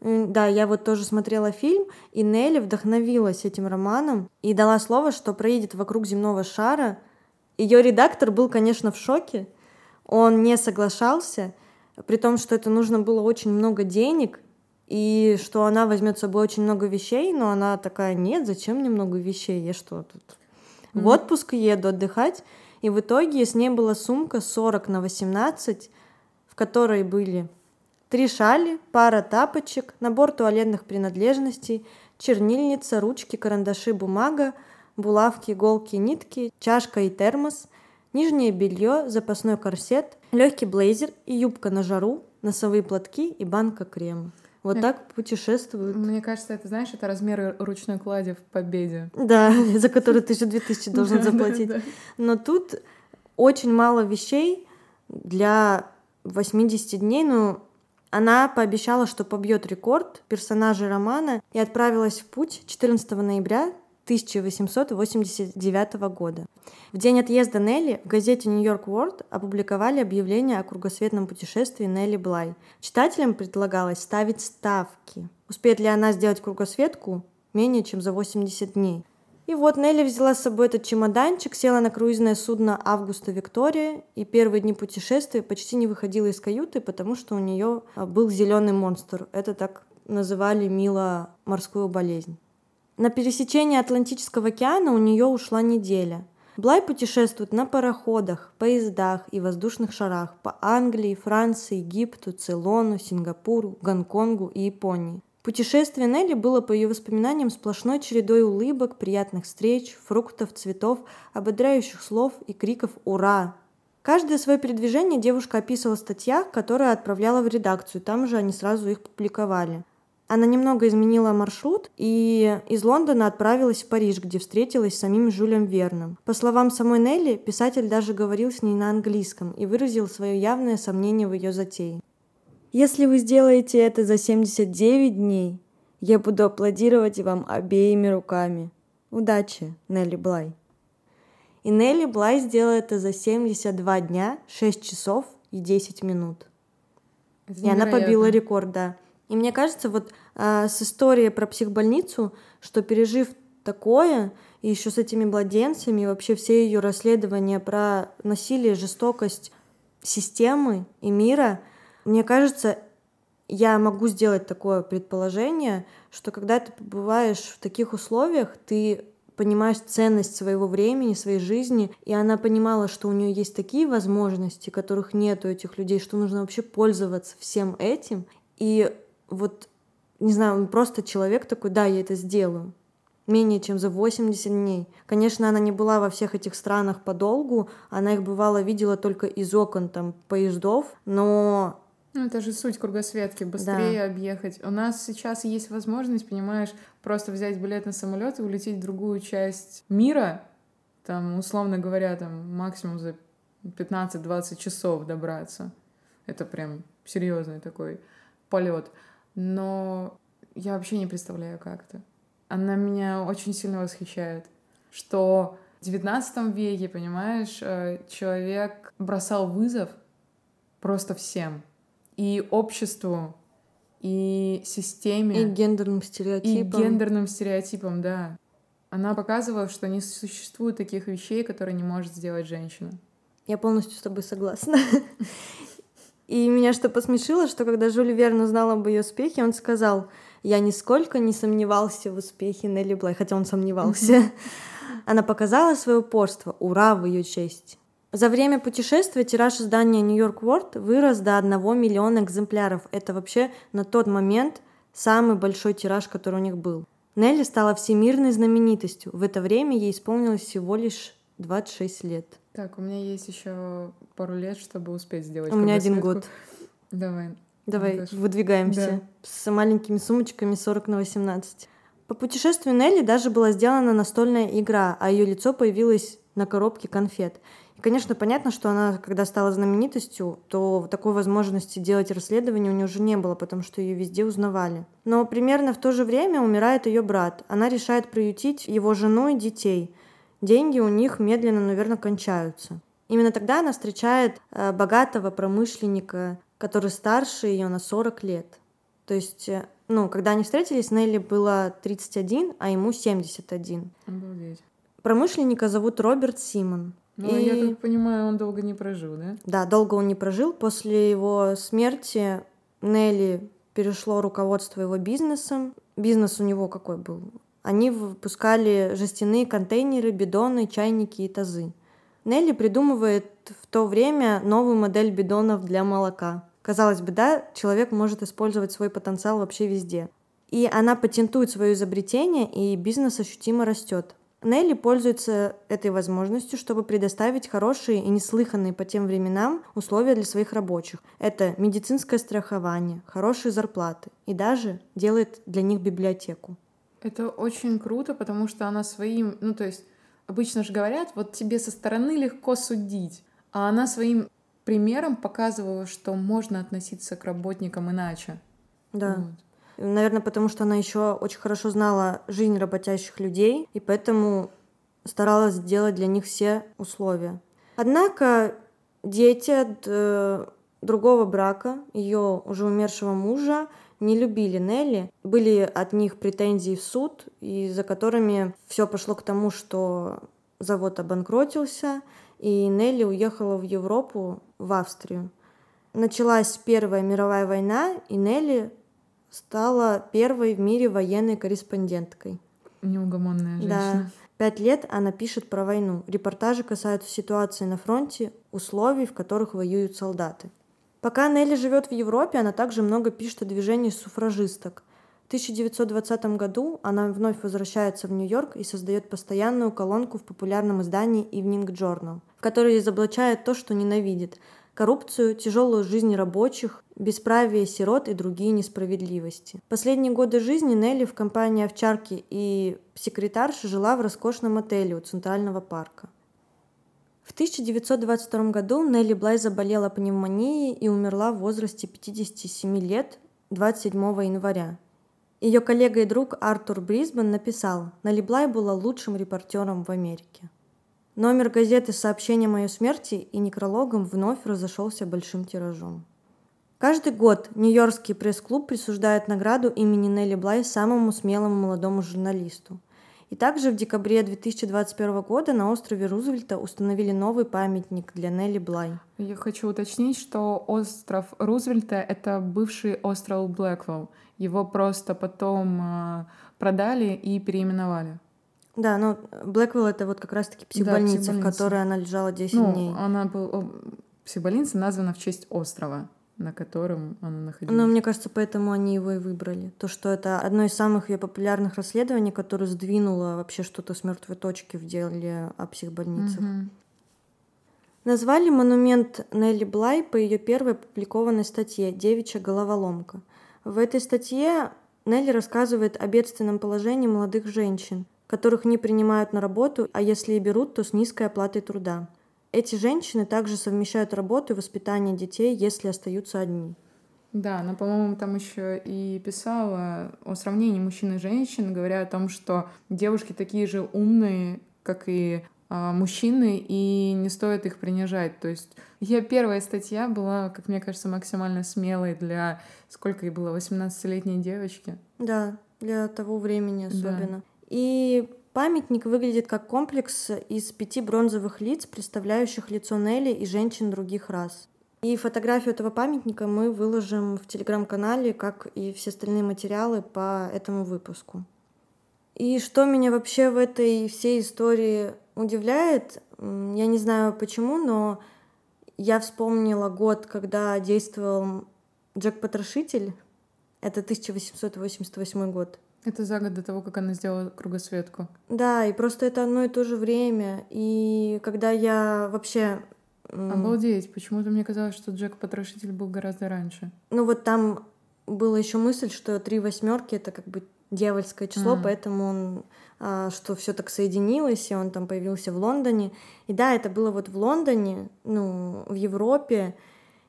S1: Да, я вот тоже смотрела фильм, и Нелли вдохновилась этим романом и дала слово, что проедет вокруг земного шара. Ее редактор был, конечно, в шоке. Он не соглашался, при том, что это нужно было очень много денег, и что она возьмет с собой очень много вещей, но она такая, нет, зачем мне много вещей, я что тут в
S2: Мгм.
S1: отпуск еду отдыхать. И в итоге с ней была сумка 40 на 18, в которой были три шали, пара тапочек, набор туалетных принадлежностей, чернильница, ручки, карандаши, бумага, булавки, иголки, нитки, чашка и термос, нижнее белье, запасной корсет, легкий блейзер и юбка на жару, носовые платки и банка крема. Вот так путешествуют.
S2: Мне кажется, это, знаешь, это размеры ручной клади в победе.
S1: Да, за который ты еще 2000 должен заплатить. Но тут очень мало вещей для 80 дней. Ну, она пообещала, что побьет рекорд персонажей романа и отправилась в путь 14 ноября 1889 года. В день отъезда Нелли в газете Нью-Йорк World опубликовали объявление о кругосветном путешествии Нелли Блай. Читателям предлагалось ставить ставки. Успеет ли она сделать кругосветку менее чем за 80 дней? И вот Нелли взяла с собой этот чемоданчик, села на круизное судно Августа Виктория, и первые дни путешествия почти не выходила из каюты, потому что у нее а, был зеленый монстр. Это так называли мило морскую болезнь. На пересечение Атлантического океана у нее ушла неделя. Блай путешествует на пароходах, поездах и воздушных шарах по Англии, Франции, Египту, Цейлону, Сингапуру, Гонконгу и Японии. Путешествие Нелли было, по ее воспоминаниям, сплошной чередой улыбок, приятных встреч, фруктов, цветов, ободряющих слов и криков «Ура!». Каждое свое передвижение девушка описывала в статьях, которые отправляла в редакцию, там же они сразу их публиковали. Она немного изменила маршрут и из Лондона отправилась в Париж, где встретилась с самим Жюлем Верном. По словам самой Нелли, писатель даже говорил с ней на английском и выразил свое явное сомнение в ее затее. Если вы сделаете это за 79 дней, я буду аплодировать вам обеими руками. Удачи, Нелли Блай. И Нелли Блай сделала это за 72 дня, 6 часов и 10 минут.
S2: Это
S1: И она побила
S2: невероятно.
S1: рекорд, да. И мне кажется, вот а, с историей про психбольницу, что пережив такое, и еще с этими младенцами, и вообще все ее расследования про насилие, жестокость системы и мира, мне кажется, я могу сделать такое предположение, что когда ты побываешь в таких условиях, ты понимаешь ценность своего времени, своей жизни, и она понимала, что у нее есть такие возможности, которых нет у этих людей, что нужно вообще пользоваться всем этим. И вот, не знаю, он просто человек такой, да, я это сделаю. менее чем за 80 дней. Конечно, она не была во всех этих странах подолгу, она их бывало видела только из окон там поездов, но
S2: ну, это же суть кругосветки, быстрее да. объехать. У нас сейчас есть возможность, понимаешь, просто взять билет на самолет и улететь в другую часть мира, там, условно говоря, там, максимум за 15-20 часов добраться. Это прям серьезный такой полет. Но я вообще не представляю, как это. Она меня очень сильно восхищает, что в 19 веке, понимаешь, э, человек бросал вызов просто всем — и обществу, и системе.
S1: И гендерным стереотипам.
S2: И гендерным стереотипам, да. Она показывала, что не существует таких вещей, которые не может сделать женщина.
S1: Я полностью с тобой согласна. И меня что посмешило, что когда Жюль Верн узнал об ее успехе, он сказал, я нисколько не сомневался в успехе Нелли Блай, хотя он сомневался. Она показала свое упорство, ура в ее честь. За время путешествия тираж издания New York World вырос до 1 миллиона экземпляров. Это вообще на тот момент самый большой тираж, который у них был. Нелли стала всемирной знаменитостью. В это время ей исполнилось всего лишь 26 лет.
S2: Так, у меня есть еще пару лет, чтобы успеть сделать.
S1: У меня один год.
S2: Давай.
S1: Давай, Наташа. выдвигаемся. Да. С маленькими сумочками 40 на 18. По путешествию Нелли даже была сделана настольная игра, а ее лицо появилось на коробке конфет. Конечно, понятно, что она, когда стала знаменитостью, то такой возможности делать расследование у нее уже не было, потому что ее везде узнавали. Но примерно в то же время умирает ее брат. Она решает приютить его жену и детей. Деньги у них медленно, наверное, кончаются. Именно тогда она встречает э, богатого промышленника, который старше ее на 40 лет. То есть, э, ну, когда они встретились, Нелли было 31, а ему 71.
S2: Обалдеть.
S1: Промышленника зовут Роберт Симон.
S2: Ну, и... я так понимаю, он долго не прожил, да?
S1: Да, долго он не прожил. После его смерти Нелли перешло руководство его бизнесом. Бизнес у него какой был? Они выпускали жестяные контейнеры, бидоны, чайники и тазы. Нелли придумывает в то время новую модель бидонов для молока. Казалось бы, да, человек может использовать свой потенциал вообще везде. И она патентует свое изобретение, и бизнес ощутимо растет. Нелли пользуется этой возможностью, чтобы предоставить хорошие и неслыханные по тем временам условия для своих рабочих. Это медицинское страхование, хорошие зарплаты и даже делает для них библиотеку.
S2: Это очень круто, потому что она своим, ну то есть обычно же говорят, вот тебе со стороны легко судить, а она своим примером показывала, что можно относиться к работникам иначе.
S1: Да. Вот. Наверное, потому что она еще очень хорошо знала жизнь работящих людей, и поэтому старалась сделать для них все условия. Однако дети от э, другого брака, ее уже умершего мужа, не любили Нелли. Были от них претензии в суд, и за которыми все пошло к тому, что завод обанкротился, и Нелли уехала в Европу, в Австрию. Началась Первая мировая война, и Нелли стала первой в мире военной корреспонденткой.
S2: Неугомонная женщина.
S1: Да. Пять лет она пишет про войну. Репортажи касаются ситуации на фронте, условий, в которых воюют солдаты. Пока Нелли живет в Европе, она также много пишет о движении суфражисток. В 1920 году она вновь возвращается в Нью-Йорк и создает постоянную колонку в популярном издании Evening Journal, в которой изоблачает то, что ненавидит, коррупцию, тяжелую жизнь рабочих, бесправие сирот и другие несправедливости. Последние годы жизни Нелли в компании овчарки и секретарши жила в роскошном отеле у Центрального парка. В 1922 году Нелли Блай заболела пневмонией и умерла в возрасте 57 лет 27 января. Ее коллега и друг Артур Брисбен написал, Нелли Блай была лучшим репортером в Америке. Номер газеты с сообщением о ее смерти и некрологом вновь разошелся большим тиражом. Каждый год Нью-Йоркский пресс-клуб присуждает награду имени Нелли Блай самому смелому молодому журналисту. И также в декабре 2021 года на острове Рузвельта установили новый памятник для Нелли Блай.
S2: Я хочу уточнить, что остров Рузвельта — это бывший остров Блэквелл. Его просто потом э, продали и переименовали.
S1: Да, но Блэквилл это вот как раз-таки психбольница, да, в которой она лежала 10
S2: ну,
S1: дней.
S2: Она был... Психбольница названа в честь острова. На котором она находилась.
S1: Но мне кажется, поэтому они его и выбрали. То, что это одно из самых ее популярных расследований, которое сдвинуло вообще что-то с мертвой точки в деле о психбольницах.
S2: Мгм.
S1: Назвали монумент Нелли Блай по ее первой опубликованной статье «Девичья головоломка». В этой статье Нелли рассказывает о бедственном положении молодых женщин, которых не принимают на работу, а если и берут, то с низкой оплатой труда. Эти женщины также совмещают работу и воспитание детей, если остаются одни.
S2: Да, она, по-моему, там еще и писала о сравнении мужчин и женщин, говоря о том, что девушки такие же умные, как и а, мужчины, и не стоит их принижать. То есть ее первая статья была, как мне кажется, максимально смелой для, сколько ей было, 18-летней девочки.
S1: Да, для того времени
S2: Да.
S1: особенно. И памятник выглядит как комплекс из пяти бронзовых лиц, представляющих лицо Нелли и женщин других рас. И фотографию этого памятника мы выложим в телеграм-канале, как и все остальные материалы по этому выпуску. И что меня вообще в этой всей истории удивляет, я не знаю почему, но я вспомнила год, когда действовал Джек Потрошитель. Это 1888 год.
S2: Это за год до того, как она сделала кругосветку.
S1: Да, и просто это одно и то же время. И когда я вообще...
S2: Обалдеть, почему-то мне казалось, что Джек Потрошитель был гораздо раньше.
S1: Ну вот там была еще мысль, что три восьмерки это как бы дьявольское число,
S2: Мгм.
S1: поэтому он а, что все так соединилось, и он там появился в Лондоне. И да, это было вот в Лондоне, ну, в Европе.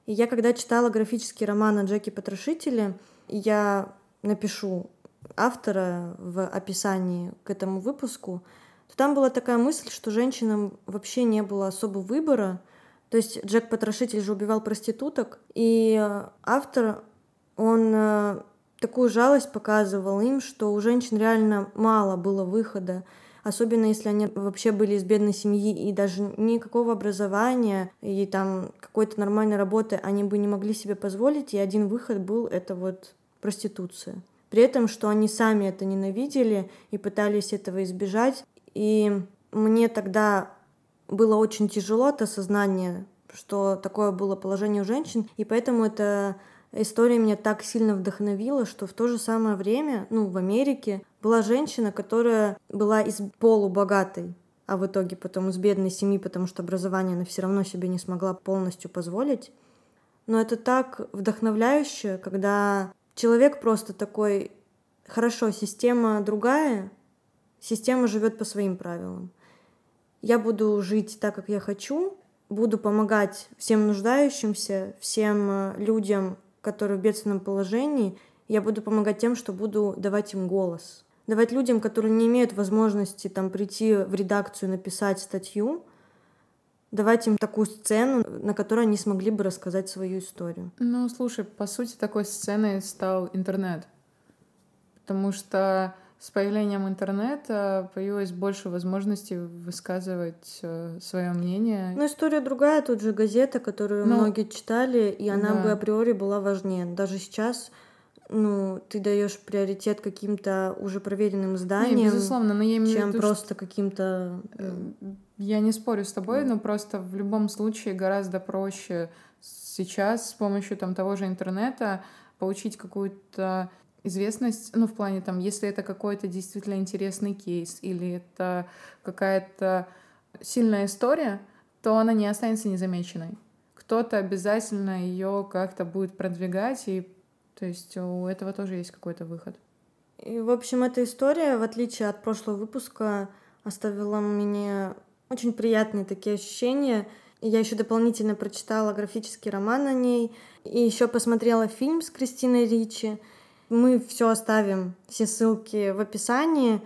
S1: И я когда читала графический роман о Джеке Потрошителе, я напишу автора в описании к этому выпуску, то там была такая мысль, что женщинам вообще не было особо выбора. То есть Джек Потрошитель же убивал проституток, и э, автор, он э, такую жалость показывал им, что у женщин реально мало было выхода, особенно если они вообще были из бедной семьи и даже никакого образования и там какой-то нормальной работы они бы не могли себе позволить, и один выход был это вот проституция. При этом, что они сами это ненавидели и пытались этого избежать. И мне тогда было очень тяжело от осознания, что такое было положение у женщин, и поэтому эта история меня так сильно вдохновила, что в то же самое время, ну, в Америке была женщина, которая была из полубогатой, а в итоге потом из бедной семьи, потому что образование она все равно себе не смогла полностью позволить. Но это так вдохновляюще, когда человек просто такой, хорошо, система другая, система живет по своим правилам. Я буду жить так, как я хочу, буду помогать всем нуждающимся, всем э, людям, которые в бедственном положении. Я буду помогать тем, что буду давать им голос. Давать людям, которые не имеют возможности там прийти в редакцию, написать статью, давать им такую сцену, на которой они смогли бы рассказать свою историю.
S2: Ну, слушай, по сути, такой сценой стал интернет. Потому что с появлением интернета появилось больше возможностей высказывать свое мнение.
S1: Ну, история другая, тут же газета, которую
S2: Ну,
S1: многие читали, и она
S2: да.
S1: бы априори была важнее. Даже сейчас, ну, ты даешь приоритет каким-то уже проверенным
S2: Не,
S1: изданиям,
S2: безусловно, но я имею
S1: чем
S2: виду,
S1: просто каким-то...
S2: что,
S1: э,
S2: э, Я не спорю с тобой, но просто в любом случае гораздо проще сейчас с помощью там того же интернета получить какую-то известность, ну, в плане там, если это какой-то действительно интересный кейс или это какая-то сильная история, то она не останется незамеченной. Кто-то обязательно ее как-то будет продвигать, и то есть у этого тоже есть какой-то выход.
S1: И, в общем, эта история, в отличие от прошлого выпуска, оставила мне очень приятные такие ощущения. Я еще дополнительно прочитала графический роман о ней, и еще посмотрела фильм с Кристиной Ричи. Мы все оставим, все ссылки в описании.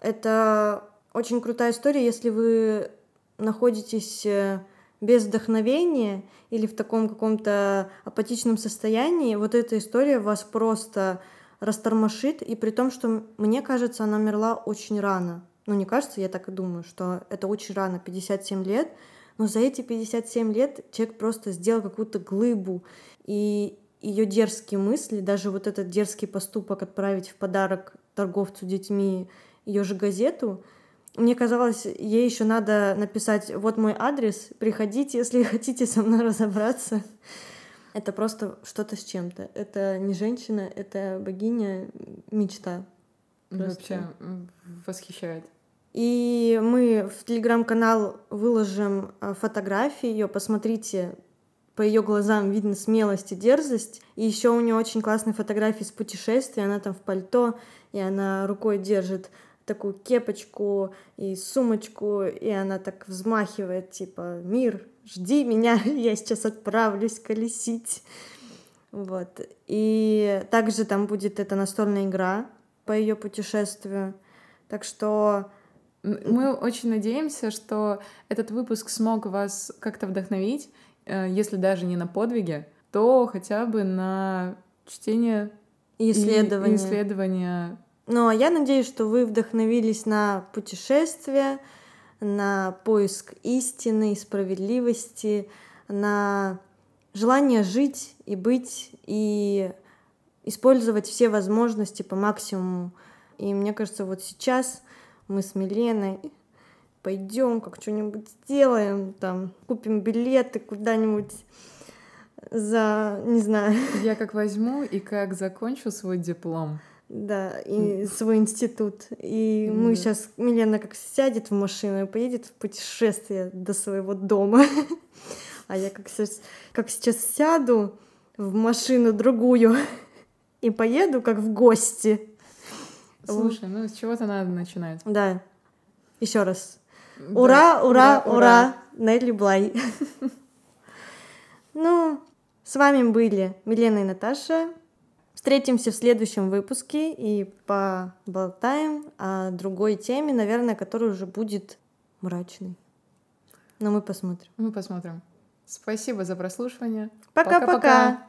S1: Это очень крутая история, если вы находитесь э, без вдохновения или в таком каком-то апатичном состоянии, вот эта история вас просто растормошит, и при том, что мне кажется, она умерла очень рано. Ну, не кажется, я так и думаю, что это очень рано, 57 лет, но за эти 57 лет человек просто сделал какую-то глыбу, и ее дерзкие мысли, даже вот этот дерзкий поступок отправить в подарок торговцу детьми ее же газету, мне казалось, ей еще надо написать «Вот мой адрес, приходите, если хотите со мной разобраться». Это просто что-то с чем-то. Это не женщина, это богиня, мечта. Просто.
S2: Вообще восхищает.
S1: И мы в телеграм-канал выложим э, фотографии ее, посмотрите, по ее глазам видно смелость и дерзость. И еще у нее очень классные фотографии с путешествия, она там в пальто, и она рукой держит такую кепочку и сумочку, и она так взмахивает, типа, мир, жди меня, я сейчас отправлюсь колесить. Вот. И также там будет эта настольная игра по ее путешествию. Так что
S2: Мы очень надеемся, что этот выпуск смог вас как-то вдохновить, э, если даже не на подвиги, то хотя бы на чтение и-
S1: исследования.
S2: и исследования.
S1: Ну, а я надеюсь, что вы вдохновились на путешествие, на поиск истины и справедливости, на желание жить и быть, и использовать все возможности по максимуму. И мне кажется, вот сейчас мы с Миленой пойдем, как что-нибудь сделаем, там, купим билеты куда-нибудь за, не знаю,
S2: Я как возьму и как закончу свой диплом.
S1: Да, и свой институт. И мы сейчас, Милена как сядет в машину и поедет в путешествие до своего дома. А я как сейчас, как сейчас сяду в машину другую и поеду как в гости.
S2: Слушай, ну с чего-то надо начинать.
S1: Да. Еще раз.
S2: Да.
S1: Ура, ура, ура, Нелли Блай. Ну, с вами были Милена и Наташа. Встретимся в следующем выпуске и поболтаем о другой теме, наверное, которая уже будет мрачной. Но мы посмотрим.
S2: Мы посмотрим. Спасибо за прослушивание.
S1: Пока-пока.